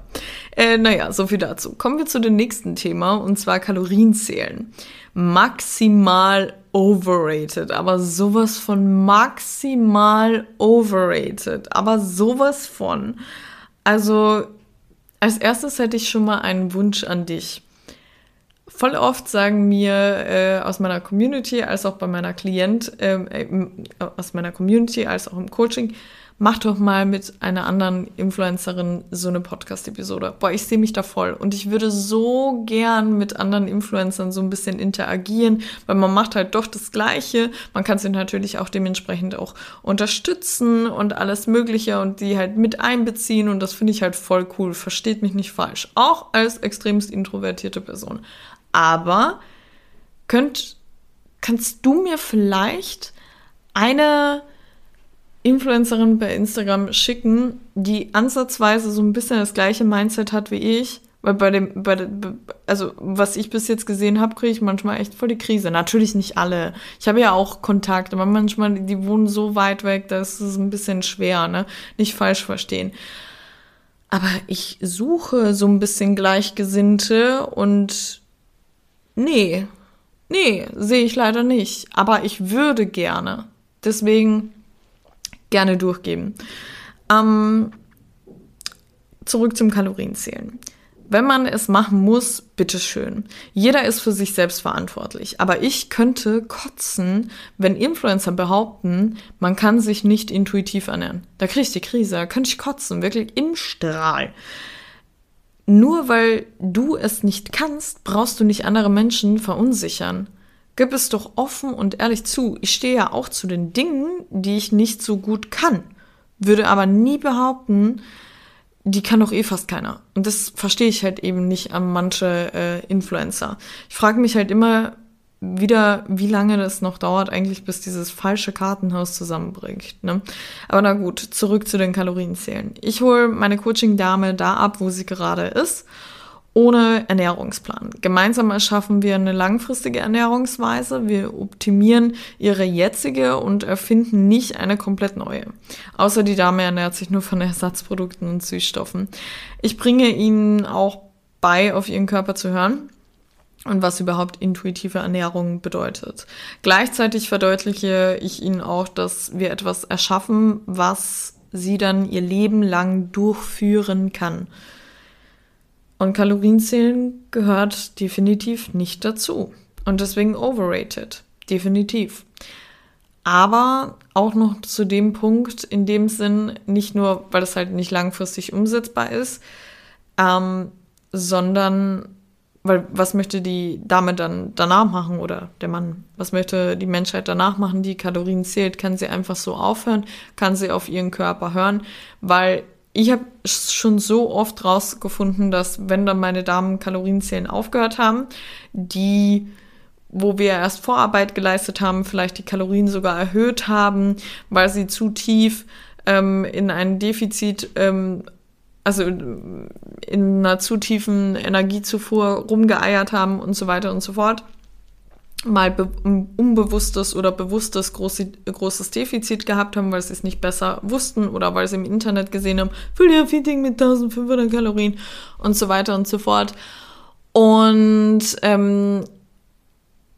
Äh, naja, so viel dazu. Kommen wir zu dem nächsten Thema, und zwar Kalorienzählen. Maximal overrated, aber sowas von maximal overrated, aber sowas von. Also, als erstes hätte ich schon mal einen Wunsch an dich Voll oft sagen mir äh, aus meiner Community, als auch bei meiner Klient, ähm, äh, aus meiner Community, als auch im Coaching, mach doch mal mit einer anderen Influencerin so eine Podcast-Episode. Boah, ich sehe mich da voll. Und ich würde so gern mit anderen Influencern so ein bisschen interagieren, weil man macht halt doch das Gleiche. Man kann sie natürlich auch dementsprechend auch unterstützen und alles Mögliche und die halt mit einbeziehen. Und das finde ich halt voll cool. Versteht mich nicht falsch. Auch als extremst introvertierte Person. Aber könnt, kannst du mir vielleicht eine Influencerin bei Instagram schicken, die ansatzweise so ein bisschen das gleiche Mindset hat wie ich. Weil bei dem, bei der, also was ich bis jetzt gesehen habe, kriege ich manchmal echt voll die Krise. Natürlich nicht alle. Ich habe ja auch Kontakt, aber manchmal, die wohnen so weit weg, da ist es ein bisschen schwer, ne? Nicht falsch verstehen. Aber ich suche so ein bisschen Gleichgesinnte und nee, nee, sehe ich leider nicht. Aber ich würde gerne. Deswegen gerne durchgeben. Ähm, zurück zum Kalorienzählen. Wenn man es machen muss, bitteschön. Jeder ist für sich selbst verantwortlich. Aber ich könnte kotzen, wenn Influencer behaupten, man kann sich nicht intuitiv ernähren. Da kriege ich die Krise, da könnte ich kotzen, wirklich im Strahl. Nur weil du es nicht kannst, brauchst du nicht andere Menschen verunsichern. Gib es doch offen und ehrlich zu. Ich stehe ja auch zu den Dingen, die ich nicht so gut kann. Würde aber nie behaupten, die kann doch eh fast keiner. Und das verstehe ich halt eben nicht an manche äh, Influencer. Ich frage mich halt immer wieder, wie lange das noch dauert, eigentlich, bis dieses falsche Kartenhaus zusammenbringt. Ne? Aber na gut, zurück zu den Kalorienzählen. Ich hole meine Coaching-Dame da ab, wo sie gerade ist ohne Ernährungsplan. Gemeinsam erschaffen wir eine langfristige Ernährungsweise. Wir optimieren ihre jetzige und erfinden nicht eine komplett neue. Außer die Dame ernährt sich nur von Ersatzprodukten und Süßstoffen. Ich bringe ihnen auch bei, auf ihren Körper zu hören und was überhaupt intuitive Ernährung bedeutet. Gleichzeitig verdeutliche ich ihnen auch, dass wir etwas erschaffen, was sie dann ihr Leben lang durchführen kann. Und Kalorienzählen gehört definitiv nicht dazu. Und deswegen overrated. Definitiv. Aber auch noch zu dem Punkt, in dem Sinn, nicht nur, weil es halt nicht langfristig umsetzbar ist, ähm, sondern weil was möchte die Dame dann danach machen oder der Mann? Was möchte die Menschheit danach machen, die Kalorien zählt? Kann sie einfach so aufhören? Kann sie auf ihren Körper hören? Weil ich habe schon so oft rausgefunden, dass wenn dann meine Damen Kalorienzählen aufgehört haben, die wo wir erst Vorarbeit geleistet haben, vielleicht die Kalorien sogar erhöht haben, weil sie zu tief ähm, in ein Defizit, ähm, also in einer zu tiefen Energiezufuhr rumgeeiert haben und so weiter und so fort mal unbewusstes oder bewusstes große, großes Defizit gehabt haben, weil sie es nicht besser wussten oder weil sie im Internet gesehen haben, Full Feeding mit 1500 Kalorien und so weiter und so fort. Und ähm,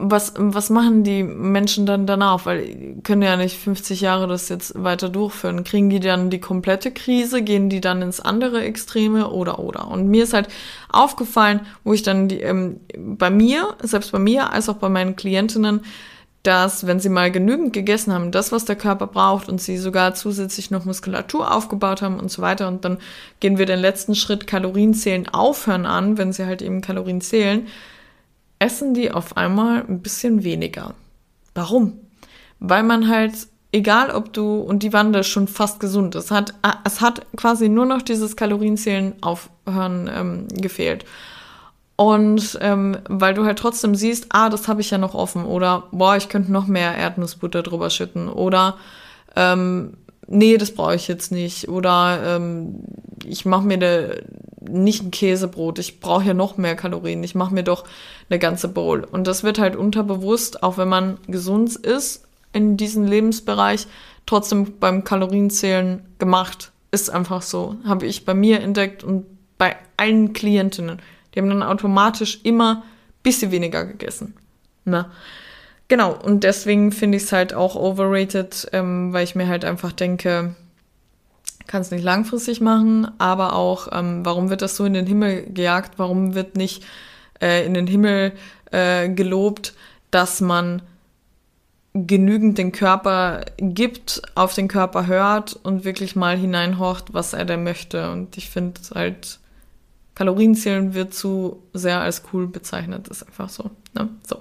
was, was machen die Menschen dann danach? Weil die können ja nicht 50 Jahre das jetzt weiter durchführen. Kriegen die dann die komplette Krise? Gehen die dann ins andere Extreme? Oder, oder? Und mir ist halt aufgefallen, wo ich dann die, ähm, bei mir, selbst bei mir, als auch bei meinen Klientinnen, dass wenn sie mal genügend gegessen haben, das, was der Körper braucht und sie sogar zusätzlich noch Muskulatur aufgebaut haben und so weiter und dann gehen wir den letzten Schritt Kalorienzählen aufhören an, wenn sie halt eben Kalorien zählen, essen die auf einmal ein bisschen weniger. Warum? Weil man halt, egal ob du, und die Wande schon fast gesund, es hat, es hat quasi nur noch dieses Kalorienzählen aufhören ähm, gefehlt. Und ähm, weil du halt trotzdem siehst, ah, das habe ich ja noch offen. Oder, boah, ich könnte noch mehr Erdnussbutter drüber schütten. Oder, ähm, nee, das brauche ich jetzt nicht. Oder ähm, ich mache mir de, nicht ein Käsebrot, ich brauche ja noch mehr Kalorien, ich mache mir doch eine ganze Bowl. Und das wird halt unterbewusst, auch wenn man gesund ist in diesem Lebensbereich, trotzdem beim Kalorienzählen gemacht. Ist einfach so. Habe ich bei mir entdeckt und bei allen Klientinnen. Die haben dann automatisch immer ein bisschen weniger gegessen. Ne? Genau, und deswegen finde ich es halt auch overrated, ähm, weil ich mir halt einfach denke, kann es nicht langfristig machen, aber auch, ähm, warum wird das so in den Himmel gejagt? Warum wird nicht äh, in den Himmel äh, gelobt, dass man genügend den Körper gibt, auf den Körper hört und wirklich mal hineinhorcht, was er denn möchte. Und ich finde halt, Kalorienzählen wird zu sehr als cool bezeichnet, ist einfach so. Ne? So.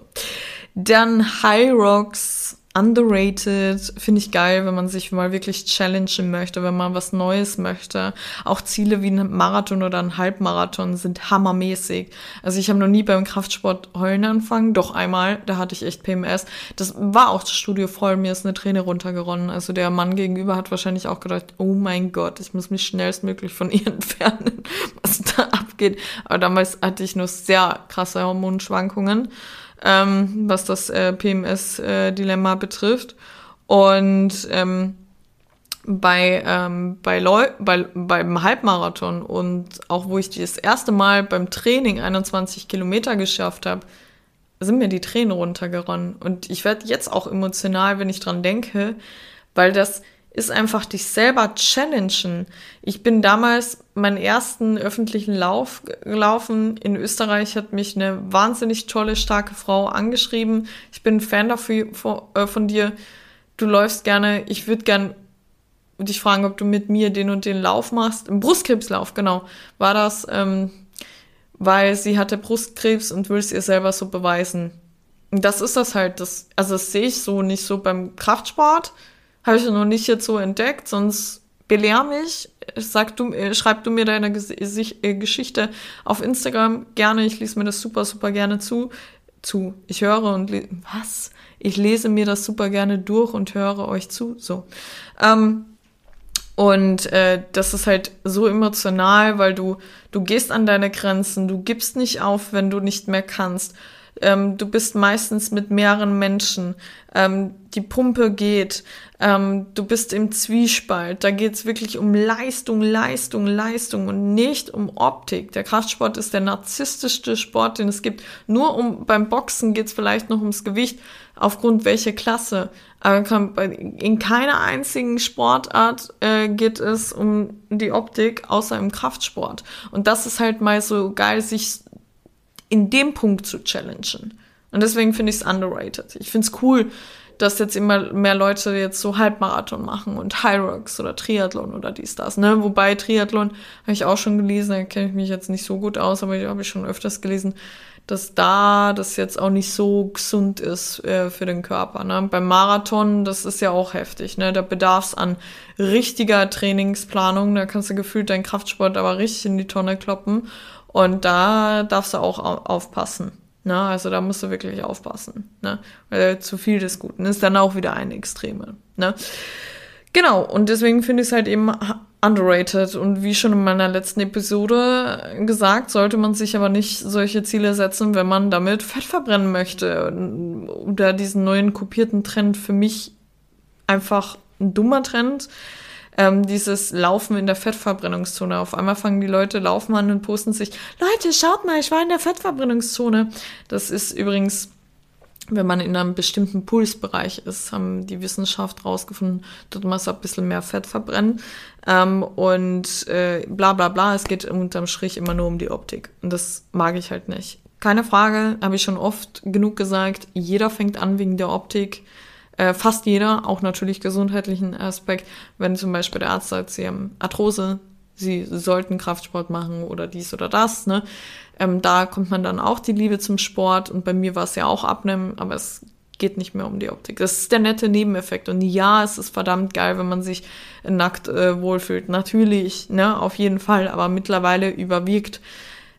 Dann High Rocks underrated, finde ich geil, wenn man sich mal wirklich challengen möchte, wenn man was Neues möchte. Auch Ziele wie ein Marathon oder ein Halbmarathon sind hammermäßig. Also ich habe noch nie beim Kraftsport heulen angefangen, doch einmal, da hatte ich echt PMS. Das war auch das Studio voll, mir ist eine Träne runtergeronnen. Also der Mann gegenüber hat wahrscheinlich auch gedacht, oh mein Gott, ich muss mich schnellstmöglich von ihr entfernen, was da abgeht. Aber damals hatte ich nur sehr krasse Hormonschwankungen ähm, was das äh, PMS-Dilemma äh, betrifft. Und ähm, bei, ähm, bei, Leu bei beim Halbmarathon und auch wo ich das erste Mal beim Training 21 Kilometer geschafft habe, sind mir die Tränen runtergeronnen. Und ich werde jetzt auch emotional, wenn ich dran denke, weil das ist einfach dich selber challengen. Ich bin damals meinen ersten öffentlichen Lauf gelaufen. In Österreich hat mich eine wahnsinnig tolle, starke Frau angeschrieben. Ich bin ein Fan dafür, äh, von dir. Du läufst gerne. Ich würde gern dich fragen, ob du mit mir den und den Lauf machst. Im Brustkrebslauf, genau, war das, ähm, weil sie hatte Brustkrebs und will es ihr selber so beweisen. Und das ist das halt. Das, also das sehe ich so nicht so beim Kraftsport habe ich noch nicht jetzt so entdeckt, sonst belehr mich. Sag du, äh, schreib du mir deine äh, Geschichte auf Instagram gerne. Ich lese mir das super, super gerne zu. Zu. Ich höre und was? Ich lese mir das super gerne durch und höre euch zu. So. Ähm, und äh, das ist halt so emotional, weil du, du gehst an deine Grenzen, du gibst nicht auf, wenn du nicht mehr kannst. Ähm, du bist meistens mit mehreren Menschen. Ähm, die Pumpe geht. Ähm, du bist im Zwiespalt. Da geht es wirklich um Leistung, Leistung, Leistung und nicht um Optik. Der Kraftsport ist der narzisstischste Sport, den es gibt. Nur um beim Boxen geht es vielleicht noch ums Gewicht, aufgrund welcher Klasse. Aber in keiner einzigen Sportart äh, geht es um die Optik, außer im Kraftsport. Und das ist halt mal so geil, sich in dem Punkt zu challengen. Und deswegen finde ich es underrated. Ich finde es cool, dass jetzt immer mehr Leute jetzt so Halbmarathon machen und Rocks oder Triathlon oder dies, das. Ne? Wobei Triathlon habe ich auch schon gelesen, da kenne ich mich jetzt nicht so gut aus, aber ich habe ich schon öfters gelesen, dass da das jetzt auch nicht so gesund ist äh, für den Körper. Ne? Beim Marathon, das ist ja auch heftig. Ne? Da bedarf es an richtiger Trainingsplanung. Da kannst du gefühlt deinen Kraftsport aber richtig in die Tonne kloppen. Und da darfst du auch aufpassen. Ne? Also da musst du wirklich aufpassen. Ne? Weil zu viel des Guten ist dann auch wieder eine Extreme. Ne? Genau, und deswegen finde ich es halt eben underrated. Und wie schon in meiner letzten Episode gesagt, sollte man sich aber nicht solche Ziele setzen, wenn man damit Fett verbrennen möchte. Oder diesen neuen kopierten Trend für mich einfach ein dummer Trend ähm, dieses Laufen in der Fettverbrennungszone. Auf einmal fangen die Leute laufen an und posten sich, Leute, schaut mal, ich war in der Fettverbrennungszone. Das ist übrigens wenn man in einem bestimmten Pulsbereich ist, haben die Wissenschaft rausgefunden, dort muss ein bisschen mehr Fett verbrennen. Ähm, und äh, bla bla bla, es geht unterm Strich immer nur um die Optik. Und das mag ich halt nicht. Keine Frage, habe ich schon oft genug gesagt, jeder fängt an wegen der Optik. Äh, fast jeder, auch natürlich gesundheitlichen Aspekt, wenn zum Beispiel der Arzt sagt, sie haben Arthrose, sie sollten Kraftsport machen oder dies oder das, ne? Ähm, da kommt man dann auch die Liebe zum Sport und bei mir war es ja auch abnehmen, aber es geht nicht mehr um die Optik. Das ist der nette Nebeneffekt. Und ja, es ist verdammt geil, wenn man sich nackt äh, wohlfühlt. Natürlich, ne, auf jeden Fall. Aber mittlerweile überwiegt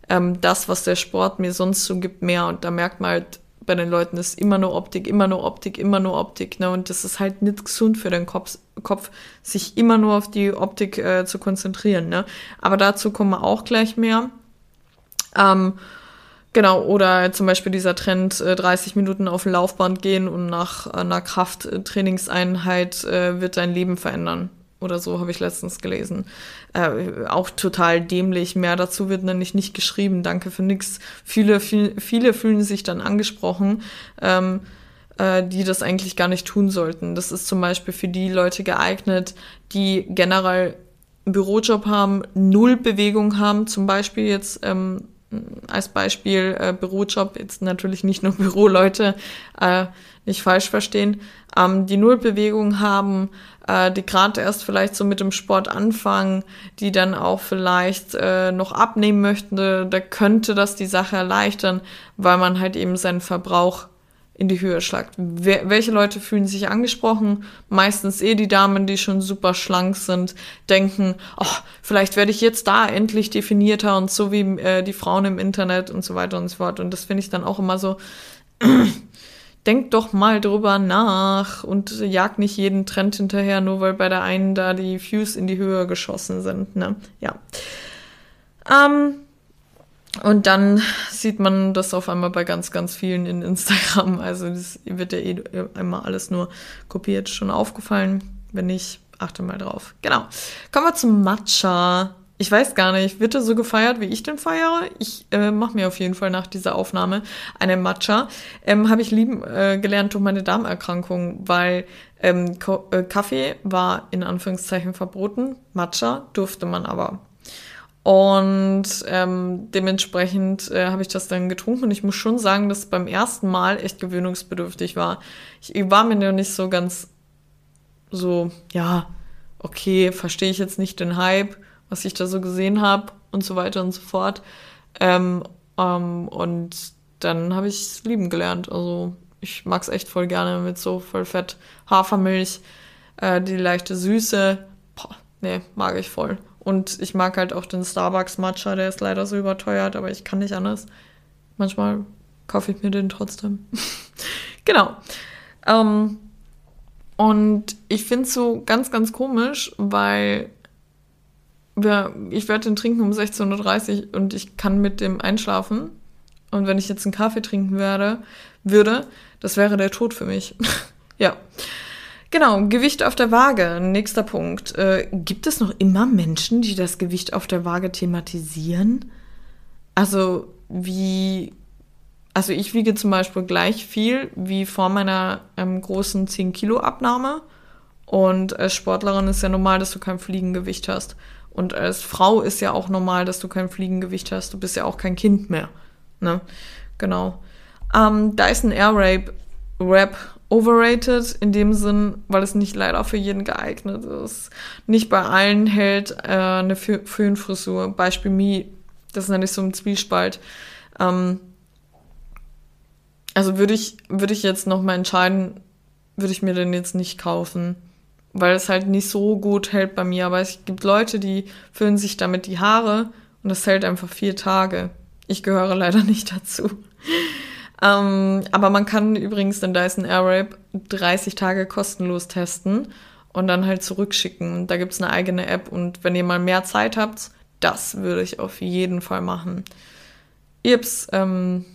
ähm, das, was der Sport mir sonst so gibt, mehr. Und da merkt man halt, bei den Leuten ist immer nur Optik, immer nur Optik, immer nur Optik. Ne? Und das ist halt nicht gesund für den Kopf, Kopf sich immer nur auf die Optik äh, zu konzentrieren. Ne? Aber dazu kommen wir auch gleich mehr. Ähm, Genau, oder zum Beispiel dieser Trend, äh, 30 Minuten auf dem Laufband gehen und nach einer Krafttrainingseinheit äh, wird dein Leben verändern oder so habe ich letztens gelesen. Äh, auch total dämlich. Mehr dazu wird nämlich nicht geschrieben. Danke für nix. Viele, viel, viele fühlen sich dann angesprochen, ähm, äh, die das eigentlich gar nicht tun sollten. Das ist zum Beispiel für die Leute geeignet, die generell einen Bürojob haben, null Bewegung haben, zum Beispiel jetzt ähm, als Beispiel äh, Bürojob, jetzt natürlich nicht nur Büroleute, äh, nicht falsch verstehen, ähm, die Nullbewegung haben, äh, die gerade erst vielleicht so mit dem Sport anfangen, die dann auch vielleicht äh, noch abnehmen möchten, da könnte das die Sache erleichtern, weil man halt eben seinen Verbrauch in die Höhe schlagt. Wer, welche Leute fühlen sich angesprochen? Meistens eh die Damen, die schon super schlank sind, denken, oh, vielleicht werde ich jetzt da endlich definierter und so wie äh, die Frauen im Internet und so weiter und so fort. Und das finde ich dann auch immer so, denkt doch mal drüber nach und jagt nicht jeden Trend hinterher, nur weil bei der einen da die Views in die Höhe geschossen sind. Ne? Ja. Ähm, und dann sieht man das auf einmal bei ganz, ganz vielen in Instagram. Also das wird ja eh einmal alles nur kopiert. Schon aufgefallen? Wenn nicht, achte mal drauf. Genau. Kommen wir zum Matcha. Ich weiß gar nicht, wird er so gefeiert, wie ich den feiere? Ich äh, mache mir auf jeden Fall nach dieser Aufnahme eine Matcha. Ähm, Habe ich lieben äh, gelernt durch meine Darmerkrankung, weil ähm, äh, Kaffee war in Anführungszeichen verboten. Matcha durfte man aber. Und ähm, dementsprechend äh, habe ich das dann getrunken. Und ich muss schon sagen, dass es beim ersten Mal echt gewöhnungsbedürftig war. Ich, ich war mir noch nicht so ganz so, ja, okay, verstehe ich jetzt nicht den Hype, was ich da so gesehen habe und so weiter und so fort. Ähm, ähm, und dann habe ich es lieben gelernt. Also ich mag es echt voll gerne mit so voll fett Hafermilch, äh, die leichte Süße. Boah, nee, mag ich voll. Und ich mag halt auch den Starbucks Matcha, der ist leider so überteuert, aber ich kann nicht anders. Manchmal kaufe ich mir den trotzdem. genau. Ähm, und ich finde es so ganz, ganz komisch, weil wir, ich werde den trinken um 16.30 Uhr und ich kann mit dem einschlafen. Und wenn ich jetzt einen Kaffee trinken werde, würde, das wäre der Tod für mich. ja. Genau, Gewicht auf der Waage. Nächster Punkt. Äh, gibt es noch immer Menschen, die das Gewicht auf der Waage thematisieren? Also wie, also ich wiege zum Beispiel gleich viel wie vor meiner ähm, großen 10 Kilo Abnahme. Und als Sportlerin ist ja normal, dass du kein Fliegengewicht hast. Und als Frau ist ja auch normal, dass du kein Fliegengewicht hast. Du bist ja auch kein Kind mehr. Ne? Genau. Ähm, Dyson Airwrap Rap overrated in dem Sinn, weil es nicht leider für jeden geeignet ist. Nicht bei allen hält äh, eine Föhnfrisur. Beispiel Me, das ist nämlich so ein Zwiespalt. Ähm, also würde ich, würde ich jetzt nochmal entscheiden, würde ich mir den jetzt nicht kaufen. Weil es halt nicht so gut hält bei mir. Aber es gibt Leute, die föhnen sich damit die Haare und das hält einfach vier Tage. Ich gehöre leider nicht dazu. Ähm, aber man kann übrigens den Dyson Airwrap 30 Tage kostenlos testen und dann halt zurückschicken. Da gibt es eine eigene App und wenn ihr mal mehr Zeit habt, das würde ich auf jeden Fall machen. Habt's ähm,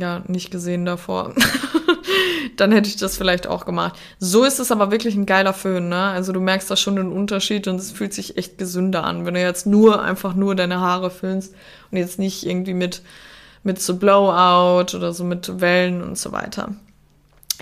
ja nicht gesehen davor. dann hätte ich das vielleicht auch gemacht. So ist es aber wirklich ein geiler Föhn, ne? Also du merkst da schon den Unterschied und es fühlt sich echt gesünder an, wenn du jetzt nur einfach nur deine Haare föhnst und jetzt nicht irgendwie mit mit so Blowout oder so mit Wellen und so weiter.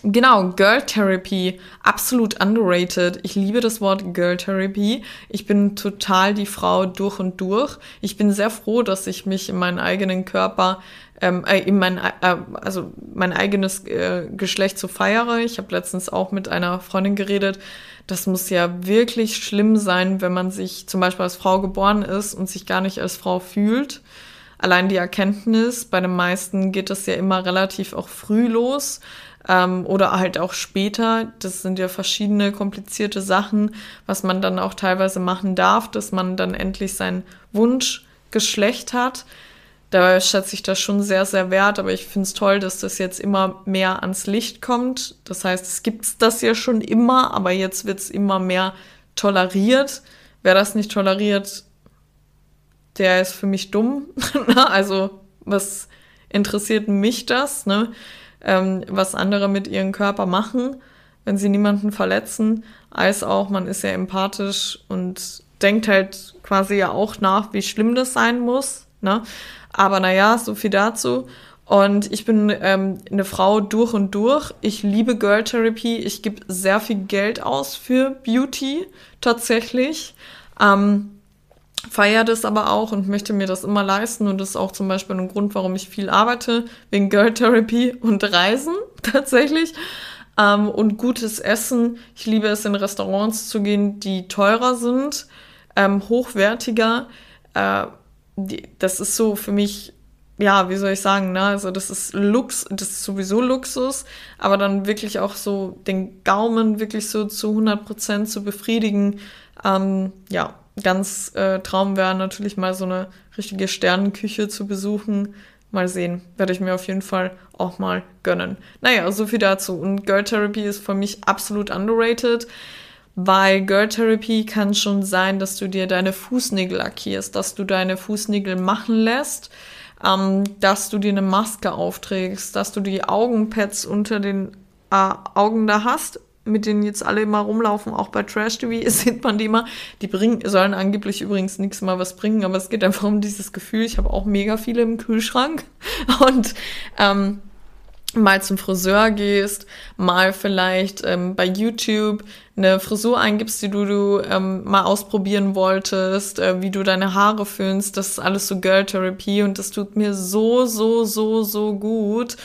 Genau, Girl Therapy, absolut underrated. Ich liebe das Wort Girl Therapy. Ich bin total die Frau durch und durch. Ich bin sehr froh, dass ich mich in meinen eigenen Körper, ähm, äh, in mein, äh, also mein eigenes äh, Geschlecht so feiere. Ich habe letztens auch mit einer Freundin geredet. Das muss ja wirklich schlimm sein, wenn man sich zum Beispiel als Frau geboren ist und sich gar nicht als Frau fühlt allein die Erkenntnis, bei den meisten geht das ja immer relativ auch früh los ähm, oder halt auch später. Das sind ja verschiedene komplizierte Sachen, was man dann auch teilweise machen darf, dass man dann endlich sein Wunschgeschlecht hat. Da schätze ich das schon sehr, sehr wert, aber ich finde es toll, dass das jetzt immer mehr ans Licht kommt. Das heißt, es gibt das ja schon immer, aber jetzt wird es immer mehr toleriert. Wer das nicht toleriert, der ist für mich dumm. Also, was interessiert mich das, ne? Ähm, was andere mit ihrem Körper machen, wenn sie niemanden verletzen, als auch, man ist ja empathisch und denkt halt quasi ja auch nach, wie schlimm das sein muss. Ne? Aber naja, so viel dazu. Und ich bin ähm, eine Frau durch und durch. Ich liebe Girl Therapy. Ich gebe sehr viel Geld aus für Beauty tatsächlich. Ähm, feiere das aber auch und möchte mir das immer leisten und das ist auch zum Beispiel ein Grund, warum ich viel arbeite, wegen Girl Therapy und Reisen tatsächlich. Ähm, und gutes Essen. Ich liebe es, in Restaurants zu gehen, die teurer sind, ähm, hochwertiger. Äh, die, das ist so für mich, ja, wie soll ich sagen, ne? Also das ist Lux, das ist sowieso Luxus, aber dann wirklich auch so den Gaumen wirklich so zu 100 Prozent zu befriedigen. Ähm, ja, ganz äh, Traum wäre natürlich mal so eine richtige Sternenküche zu besuchen. Mal sehen, werde ich mir auf jeden Fall auch mal gönnen. Naja, so viel dazu. Und Girl Therapy ist für mich absolut underrated, weil Girl Therapy kann schon sein, dass du dir deine Fußnägel lackierst, dass du deine Fußnägel machen lässt, ähm, dass du dir eine Maske aufträgst, dass du die Augenpads unter den äh, Augen da hast mit denen jetzt alle immer rumlaufen, auch bei Trash TV, sieht man die immer. Die bringen, sollen angeblich übrigens nichts mal was bringen, aber es geht einfach um dieses Gefühl. Ich habe auch mega viele im Kühlschrank und ähm, mal zum Friseur gehst, mal vielleicht ähm, bei YouTube eine Frisur eingibst, die du, du ähm, mal ausprobieren wolltest, äh, wie du deine Haare fühlst, das ist alles so Girl Therapy und das tut mir so, so, so, so gut.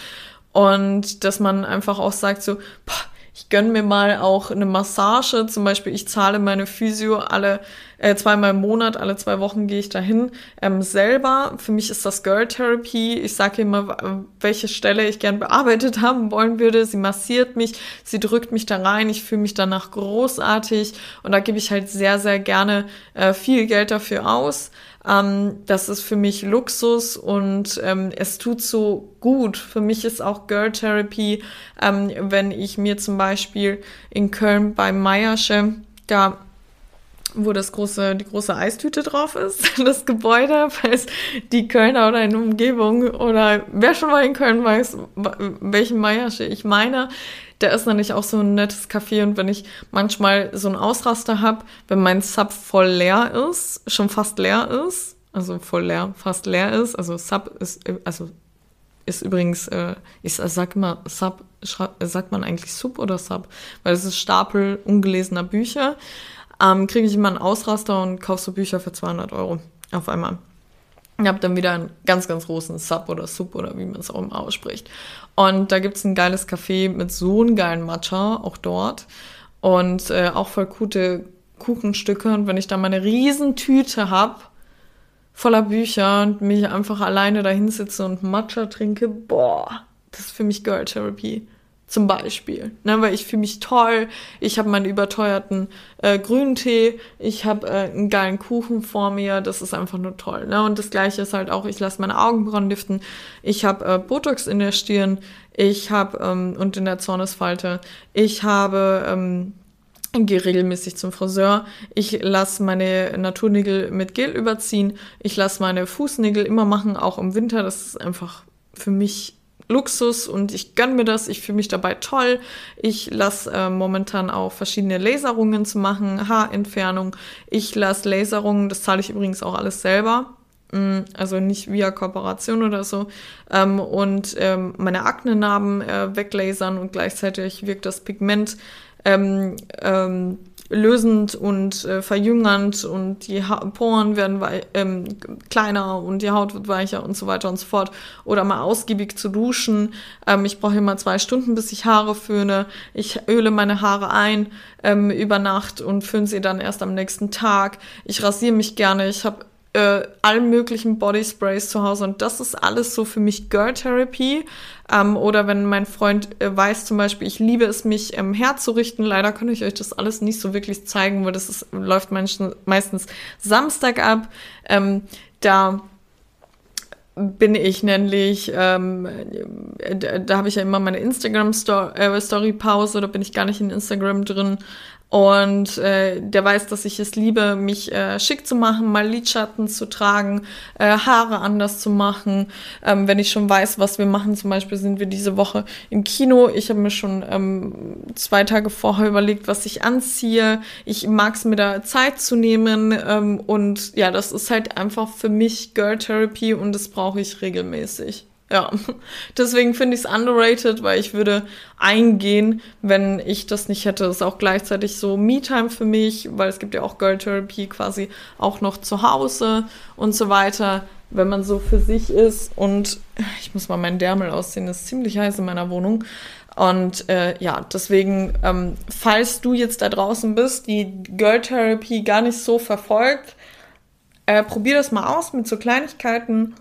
Und dass man einfach auch sagt so, boah, ich gönne mir mal auch eine Massage. Zum Beispiel, ich zahle meine Physio alle äh, zweimal im Monat, alle zwei Wochen gehe ich dahin ähm, selber. Für mich ist das Girl Therapy. Ich sage immer, welche Stelle ich gern bearbeitet haben wollen würde. Sie massiert mich, sie drückt mich da rein. Ich fühle mich danach großartig und da gebe ich halt sehr, sehr gerne äh, viel Geld dafür aus. Ähm, das ist für mich Luxus und ähm, es tut so gut. Für mich ist auch Girl Therapy, ähm, wenn ich mir zum Beispiel in Köln beim Meiersche, da wo das große, die große Eistüte drauf ist, das Gebäude, falls die Kölner oder in der Umgebung oder wer schon mal in Köln weiß, welchen Meiersche ich meine, da ist nämlich auch so ein nettes Café und wenn ich manchmal so einen Ausraster habe, wenn mein Sub voll leer ist, schon fast leer ist, also voll leer, fast leer ist, also Sub ist, also ist übrigens, äh, ich sag immer Sub, sagt man eigentlich Sub oder Sub? Weil es ist Stapel ungelesener Bücher. Ähm, kriege ich immer einen Ausraster und kaufe so Bücher für 200 Euro auf einmal. Ich habe dann wieder einen ganz, ganz großen Sub oder Sub oder wie man es auch immer ausspricht. Und da gibt es ein geiles Café mit so einem geilen Matcha, auch dort. Und äh, auch voll gute Kuchenstücke. Und wenn ich da meine Riesentüte habe, voller Bücher und mich einfach alleine da hinsitze und Matcha trinke, boah, das ist für mich Girl Therapy. Zum Beispiel. Ne, weil ich fühle mich toll, ich habe meinen überteuerten äh, Grüntee, ich habe äh, einen geilen Kuchen vor mir, das ist einfach nur toll. Ne? Und das gleiche ist halt auch, ich lasse meine Augenbrauen liften, ich habe äh, Botox in der Stirn, ich habe ähm, und in der Zornesfalte, ich habe ähm, gehe regelmäßig zum Friseur. Ich lasse meine Naturnägel mit Gel überziehen. Ich lasse meine Fußnägel immer machen, auch im Winter. Das ist einfach für mich Luxus und ich gönne mir das, ich fühle mich dabei toll. Ich lasse äh, momentan auch verschiedene Laserungen zu machen, Haarentfernung. Ich lasse Laserungen, das zahle ich übrigens auch alles selber. Mm, also nicht via Kooperation oder so. Ähm, und ähm, meine Aknenarben äh, weglasern und gleichzeitig wirkt das Pigment ähm, ähm, lösend und äh, verjüngernd und die ha Poren werden ähm, kleiner und die Haut wird weicher und so weiter und so fort. Oder mal ausgiebig zu duschen. Ähm, ich brauche immer zwei Stunden, bis ich Haare föhne. Ich öle meine Haare ein ähm, über Nacht und föhne sie dann erst am nächsten Tag. Ich rasiere mich gerne. Ich habe äh, allen möglichen Bodysprays zu Hause und das ist alles so für mich Girl Therapy. Ähm, oder wenn mein Freund äh, weiß zum Beispiel, ich liebe es, mich ähm, herzurichten. Leider kann ich euch das alles nicht so wirklich zeigen, weil das ist, läuft meistens, meistens Samstag ab. Ähm, da bin ich nämlich, ähm, da, da habe ich ja immer meine Instagram-Story-Pause, äh, da bin ich gar nicht in Instagram drin. Und äh, der weiß, dass ich es liebe, mich äh, schick zu machen, mal Lidschatten zu tragen, äh, Haare anders zu machen. Ähm, wenn ich schon weiß, was wir machen, zum Beispiel sind wir diese Woche im Kino. Ich habe mir schon ähm, zwei Tage vorher überlegt, was ich anziehe. Ich mag es mir da Zeit zu nehmen. Ähm, und ja, das ist halt einfach für mich Girl Therapy und das brauche ich regelmäßig. Ja, deswegen finde ich es underrated, weil ich würde eingehen, wenn ich das nicht hätte. Das ist auch gleichzeitig so Me-Time für mich, weil es gibt ja auch Girl Therapy quasi auch noch zu Hause und so weiter, wenn man so für sich ist. Und ich muss mal meinen Därmel ausziehen, das ist ziemlich heiß in meiner Wohnung. Und äh, ja, deswegen, ähm, falls du jetzt da draußen bist, die Girl Therapy gar nicht so verfolgt, äh, probier das mal aus mit so Kleinigkeiten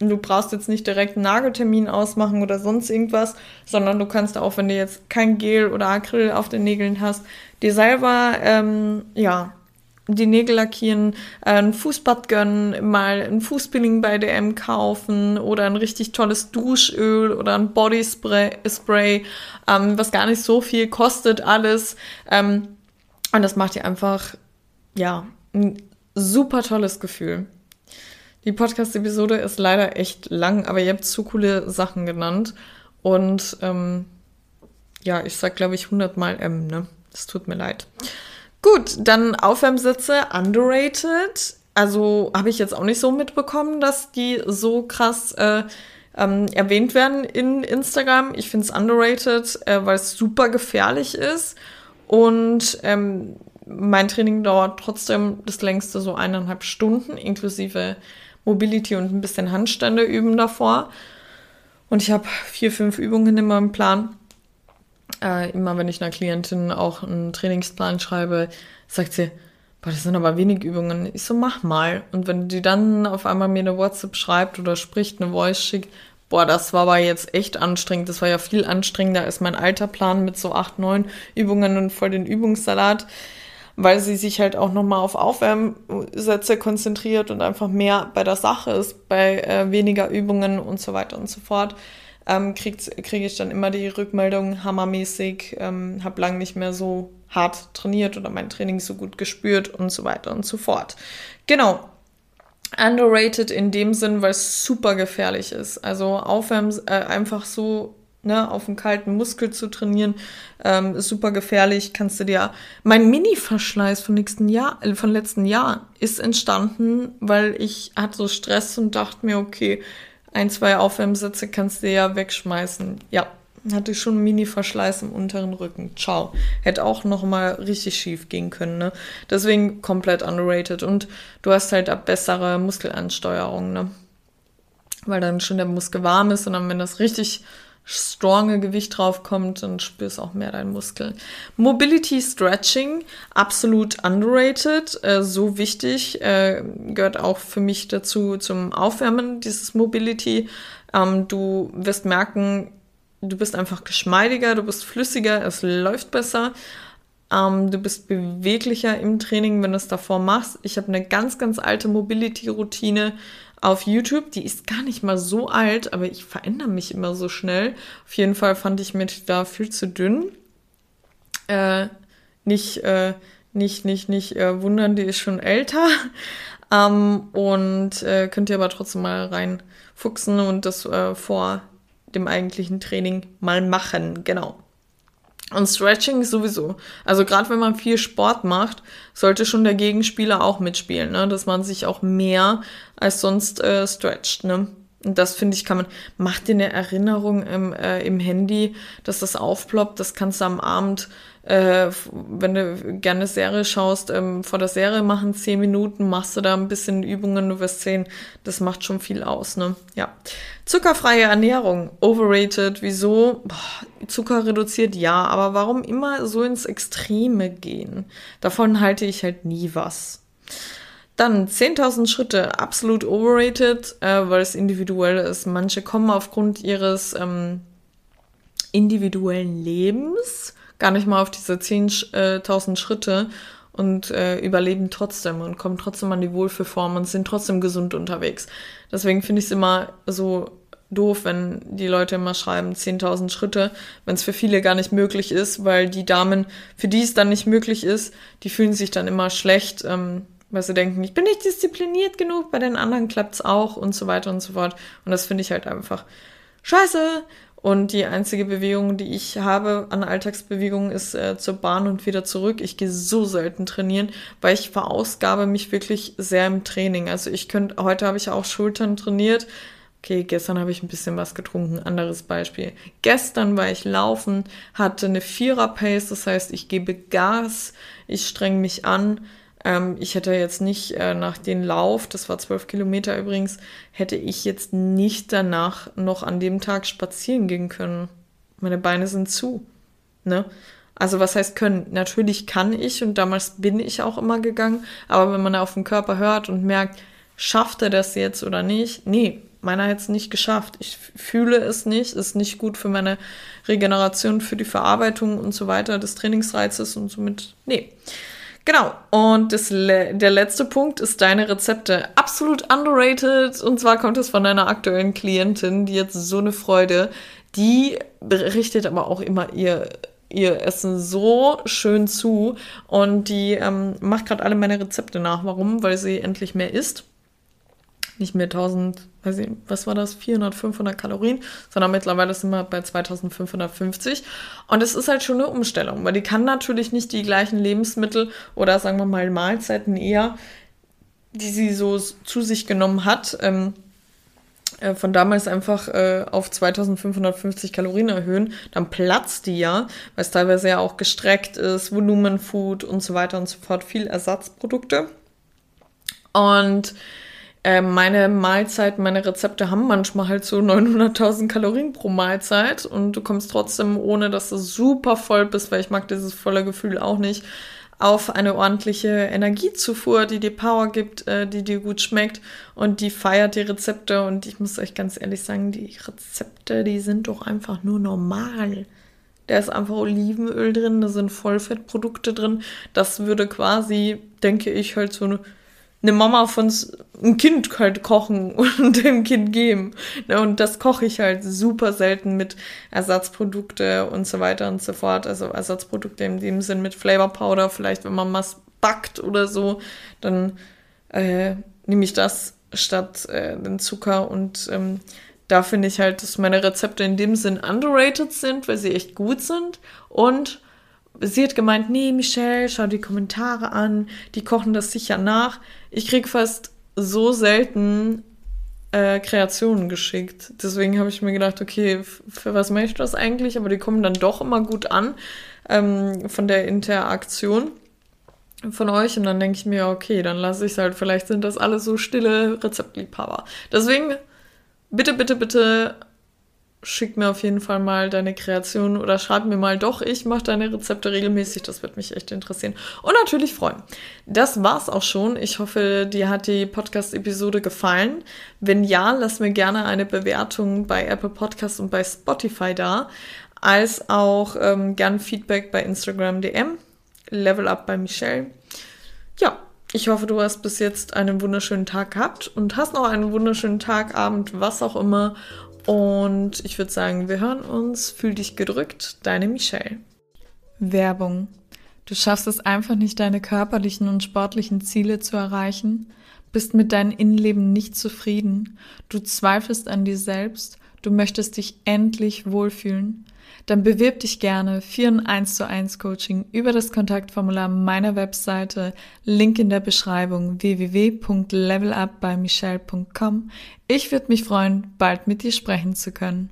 Du brauchst jetzt nicht direkt einen Nageltermin ausmachen oder sonst irgendwas, sondern du kannst auch, wenn du jetzt kein Gel oder Acryl auf den Nägeln hast, dir selber, ähm, ja, die Nägel lackieren, äh, ein Fußbad gönnen, mal ein Fußpeeling bei DM kaufen oder ein richtig tolles Duschöl oder ein Bodyspray, Spray, ähm, was gar nicht so viel kostet, alles. Ähm, und das macht dir einfach, ja, ein super tolles Gefühl. Die Podcast-Episode ist leider echt lang, aber ihr habt zu coole Sachen genannt. Und ähm, ja, ich sag, glaube ich, hundertmal M, ne? Das tut mir leid. Gut, dann Aufwärmsätze, underrated. Also habe ich jetzt auch nicht so mitbekommen, dass die so krass äh, ähm, erwähnt werden in Instagram. Ich finde es underrated, äh, weil es super gefährlich ist. Und ähm, mein Training dauert trotzdem das längste so eineinhalb Stunden, inklusive Mobility und ein bisschen Handstände üben davor. Und ich habe vier, fünf Übungen in meinem Plan. Äh, immer wenn ich einer Klientin auch einen Trainingsplan schreibe, sagt sie, boah, das sind aber wenig Übungen. Ich so, mach mal. Und wenn die dann auf einmal mir eine WhatsApp schreibt oder spricht, eine Voice schickt, boah, das war aber jetzt echt anstrengend. Das war ja viel anstrengender als mein alter Plan mit so acht, neun Übungen und voll den Übungssalat weil sie sich halt auch nochmal auf Aufwärmsätze konzentriert und einfach mehr bei der Sache ist, bei äh, weniger Übungen und so weiter und so fort. Ähm, kriege krieg ich dann immer die Rückmeldung hammermäßig, ähm, habe lang nicht mehr so hart trainiert oder mein Training so gut gespürt und so weiter und so fort. Genau. Underrated in dem Sinn, weil es super gefährlich ist. Also Aufwärmen äh, einfach so ne, auf einen kalten Muskel zu trainieren, ähm, ist super gefährlich. Kannst du dir. Mein Mini-Verschleiß von nächsten Jahr, äh, von letzten Jahr ist entstanden, weil ich hatte so Stress und dachte mir, okay, ein, zwei Aufwärmsätze kannst du ja wegschmeißen. Ja, hatte ich schon einen Mini-Verschleiß im unteren Rücken. Ciao. Hätte auch noch mal richtig schief gehen können, ne? Deswegen komplett underrated. Und du hast halt ab bessere Muskelansteuerung, ne? Weil dann schon der Muskel warm ist und dann, wenn das richtig stronge Gewicht draufkommt, dann spürst auch mehr deinen Muskel. Mobility Stretching, absolut underrated, äh, so wichtig, äh, gehört auch für mich dazu zum Aufwärmen, dieses Mobility. Ähm, du wirst merken, du bist einfach geschmeidiger, du bist flüssiger, es läuft besser. Ähm, du bist beweglicher im Training, wenn du es davor machst. Ich habe eine ganz, ganz alte Mobility-Routine, auf YouTube. Die ist gar nicht mal so alt, aber ich verändere mich immer so schnell. Auf jeden Fall fand ich mich da viel zu dünn. Äh, nicht, äh, nicht, nicht, nicht äh, wundern, die ist schon älter. ähm, und äh, könnt ihr aber trotzdem mal reinfuchsen und das äh, vor dem eigentlichen Training mal machen. Genau. Und Stretching sowieso. Also gerade wenn man viel Sport macht, sollte schon der Gegenspieler auch mitspielen, ne? dass man sich auch mehr als sonst äh, stretcht. Ne? Und das finde ich, kann man, mach dir eine Erinnerung im, äh, im Handy, dass das aufploppt. Das kannst du am Abend äh, wenn du gerne Serie schaust, ähm, vor der Serie machen zehn Minuten, machst du da ein bisschen Übungen, du wirst sehen, das macht schon viel aus, ne? Ja. Zuckerfreie Ernährung, overrated, wieso? Boah, Zucker reduziert, ja, aber warum immer so ins Extreme gehen? Davon halte ich halt nie was. Dann 10.000 Schritte, absolut overrated, äh, weil es individuell ist. Manche kommen aufgrund ihres ähm, individuellen Lebens gar nicht mal auf diese 10.000 Schritte und äh, überleben trotzdem und kommen trotzdem an die Wohlfühlform und sind trotzdem gesund unterwegs. Deswegen finde ich es immer so doof, wenn die Leute immer schreiben 10.000 Schritte, wenn es für viele gar nicht möglich ist, weil die Damen, für die es dann nicht möglich ist, die fühlen sich dann immer schlecht, ähm, weil sie denken, ich bin nicht diszipliniert genug, bei den anderen klappt's auch und so weiter und so fort. Und das finde ich halt einfach scheiße. Und die einzige Bewegung, die ich habe an Alltagsbewegungen, ist äh, zur Bahn und wieder zurück. Ich gehe so selten trainieren, weil ich verausgabe mich wirklich sehr im Training. Also ich könnte, heute habe ich auch Schultern trainiert, Okay, gestern habe ich ein bisschen was getrunken. Anderes Beispiel. Gestern war ich laufen, hatte eine Vierer-Pace, das heißt, ich gebe Gas, ich streng mich an. Ähm, ich hätte jetzt nicht äh, nach dem Lauf, das war zwölf Kilometer übrigens, hätte ich jetzt nicht danach noch an dem Tag spazieren gehen können. Meine Beine sind zu. Ne? Also was heißt können? Natürlich kann ich und damals bin ich auch immer gegangen, aber wenn man auf den Körper hört und merkt, schafft er das jetzt oder nicht? Nee, meiner hat es nicht geschafft. Ich fühle es nicht, ist nicht gut für meine Regeneration, für die Verarbeitung und so weiter des Trainingsreizes und somit, nee. Genau, und das, der letzte Punkt ist deine Rezepte. Absolut underrated. Und zwar kommt es von einer aktuellen Klientin, die jetzt so eine Freude, die berichtet aber auch immer ihr ihr Essen so schön zu und die ähm, macht gerade alle meine Rezepte nach. Warum? Weil sie endlich mehr isst nicht mehr 1000, weiß ich, was war das, 400, 500 Kalorien, sondern mittlerweile sind wir bei 2550. Und es ist halt schon eine Umstellung, weil die kann natürlich nicht die gleichen Lebensmittel oder sagen wir mal Mahlzeiten eher, die sie so zu sich genommen hat, ähm, äh, von damals einfach äh, auf 2550 Kalorien erhöhen, dann platzt die ja, weil es teilweise ja auch gestreckt ist, Volumenfood und so weiter und so fort, viel Ersatzprodukte. Und äh, meine Mahlzeiten, meine Rezepte haben manchmal halt so 900.000 Kalorien pro Mahlzeit und du kommst trotzdem, ohne dass du super voll bist, weil ich mag dieses volle Gefühl auch nicht, auf eine ordentliche Energiezufuhr, die dir Power gibt, äh, die dir gut schmeckt und die feiert die Rezepte. Und ich muss euch ganz ehrlich sagen, die Rezepte, die sind doch einfach nur normal. Da ist einfach Olivenöl drin, da sind Vollfettprodukte drin. Das würde quasi, denke ich, halt so eine Mama von einem Kind halt kochen und dem Kind geben. Ne, und das koche ich halt super selten mit Ersatzprodukte und so weiter und so fort. Also Ersatzprodukte in dem Sinn mit Flavor Powder, vielleicht wenn man was backt oder so, dann äh, nehme ich das statt äh, den Zucker und ähm, da finde ich halt, dass meine Rezepte in dem Sinn underrated sind, weil sie echt gut sind und sie hat gemeint, nee, Michelle, schau die Kommentare an, die kochen das sicher nach. Ich krieg fast so selten äh, Kreationen geschickt. Deswegen habe ich mir gedacht, okay, für was möchte ich das eigentlich? Aber die kommen dann doch immer gut an ähm, von der Interaktion von euch und dann denke ich mir, okay, dann lasse ich es halt. Vielleicht sind das alle so stille Rezeptliebhaber. Deswegen bitte, bitte, bitte schick mir auf jeden Fall mal deine Kreation oder schreib mir mal doch, ich mache deine Rezepte regelmäßig. Das wird mich echt interessieren. Und natürlich freuen. Das war's auch schon. Ich hoffe, dir hat die Podcast-Episode gefallen. Wenn ja, lass mir gerne eine Bewertung bei Apple Podcasts und bei Spotify da. Als auch ähm, gern Feedback bei Instagram DM. Level Up bei Michelle. Ja, ich hoffe, du hast bis jetzt einen wunderschönen Tag gehabt und hast noch einen wunderschönen Tag, Abend, was auch immer. Und ich würde sagen, wir hören uns. Fühl dich gedrückt, deine Michelle. Werbung. Du schaffst es einfach nicht, deine körperlichen und sportlichen Ziele zu erreichen, bist mit deinem Innenleben nicht zufrieden, du zweifelst an dir selbst, du möchtest dich endlich wohlfühlen dann bewirb dich gerne für ein 1 zu 1 Coaching über das Kontaktformular meiner Webseite, Link in der Beschreibung www.levelupbymichelle.com. Ich würde mich freuen, bald mit dir sprechen zu können.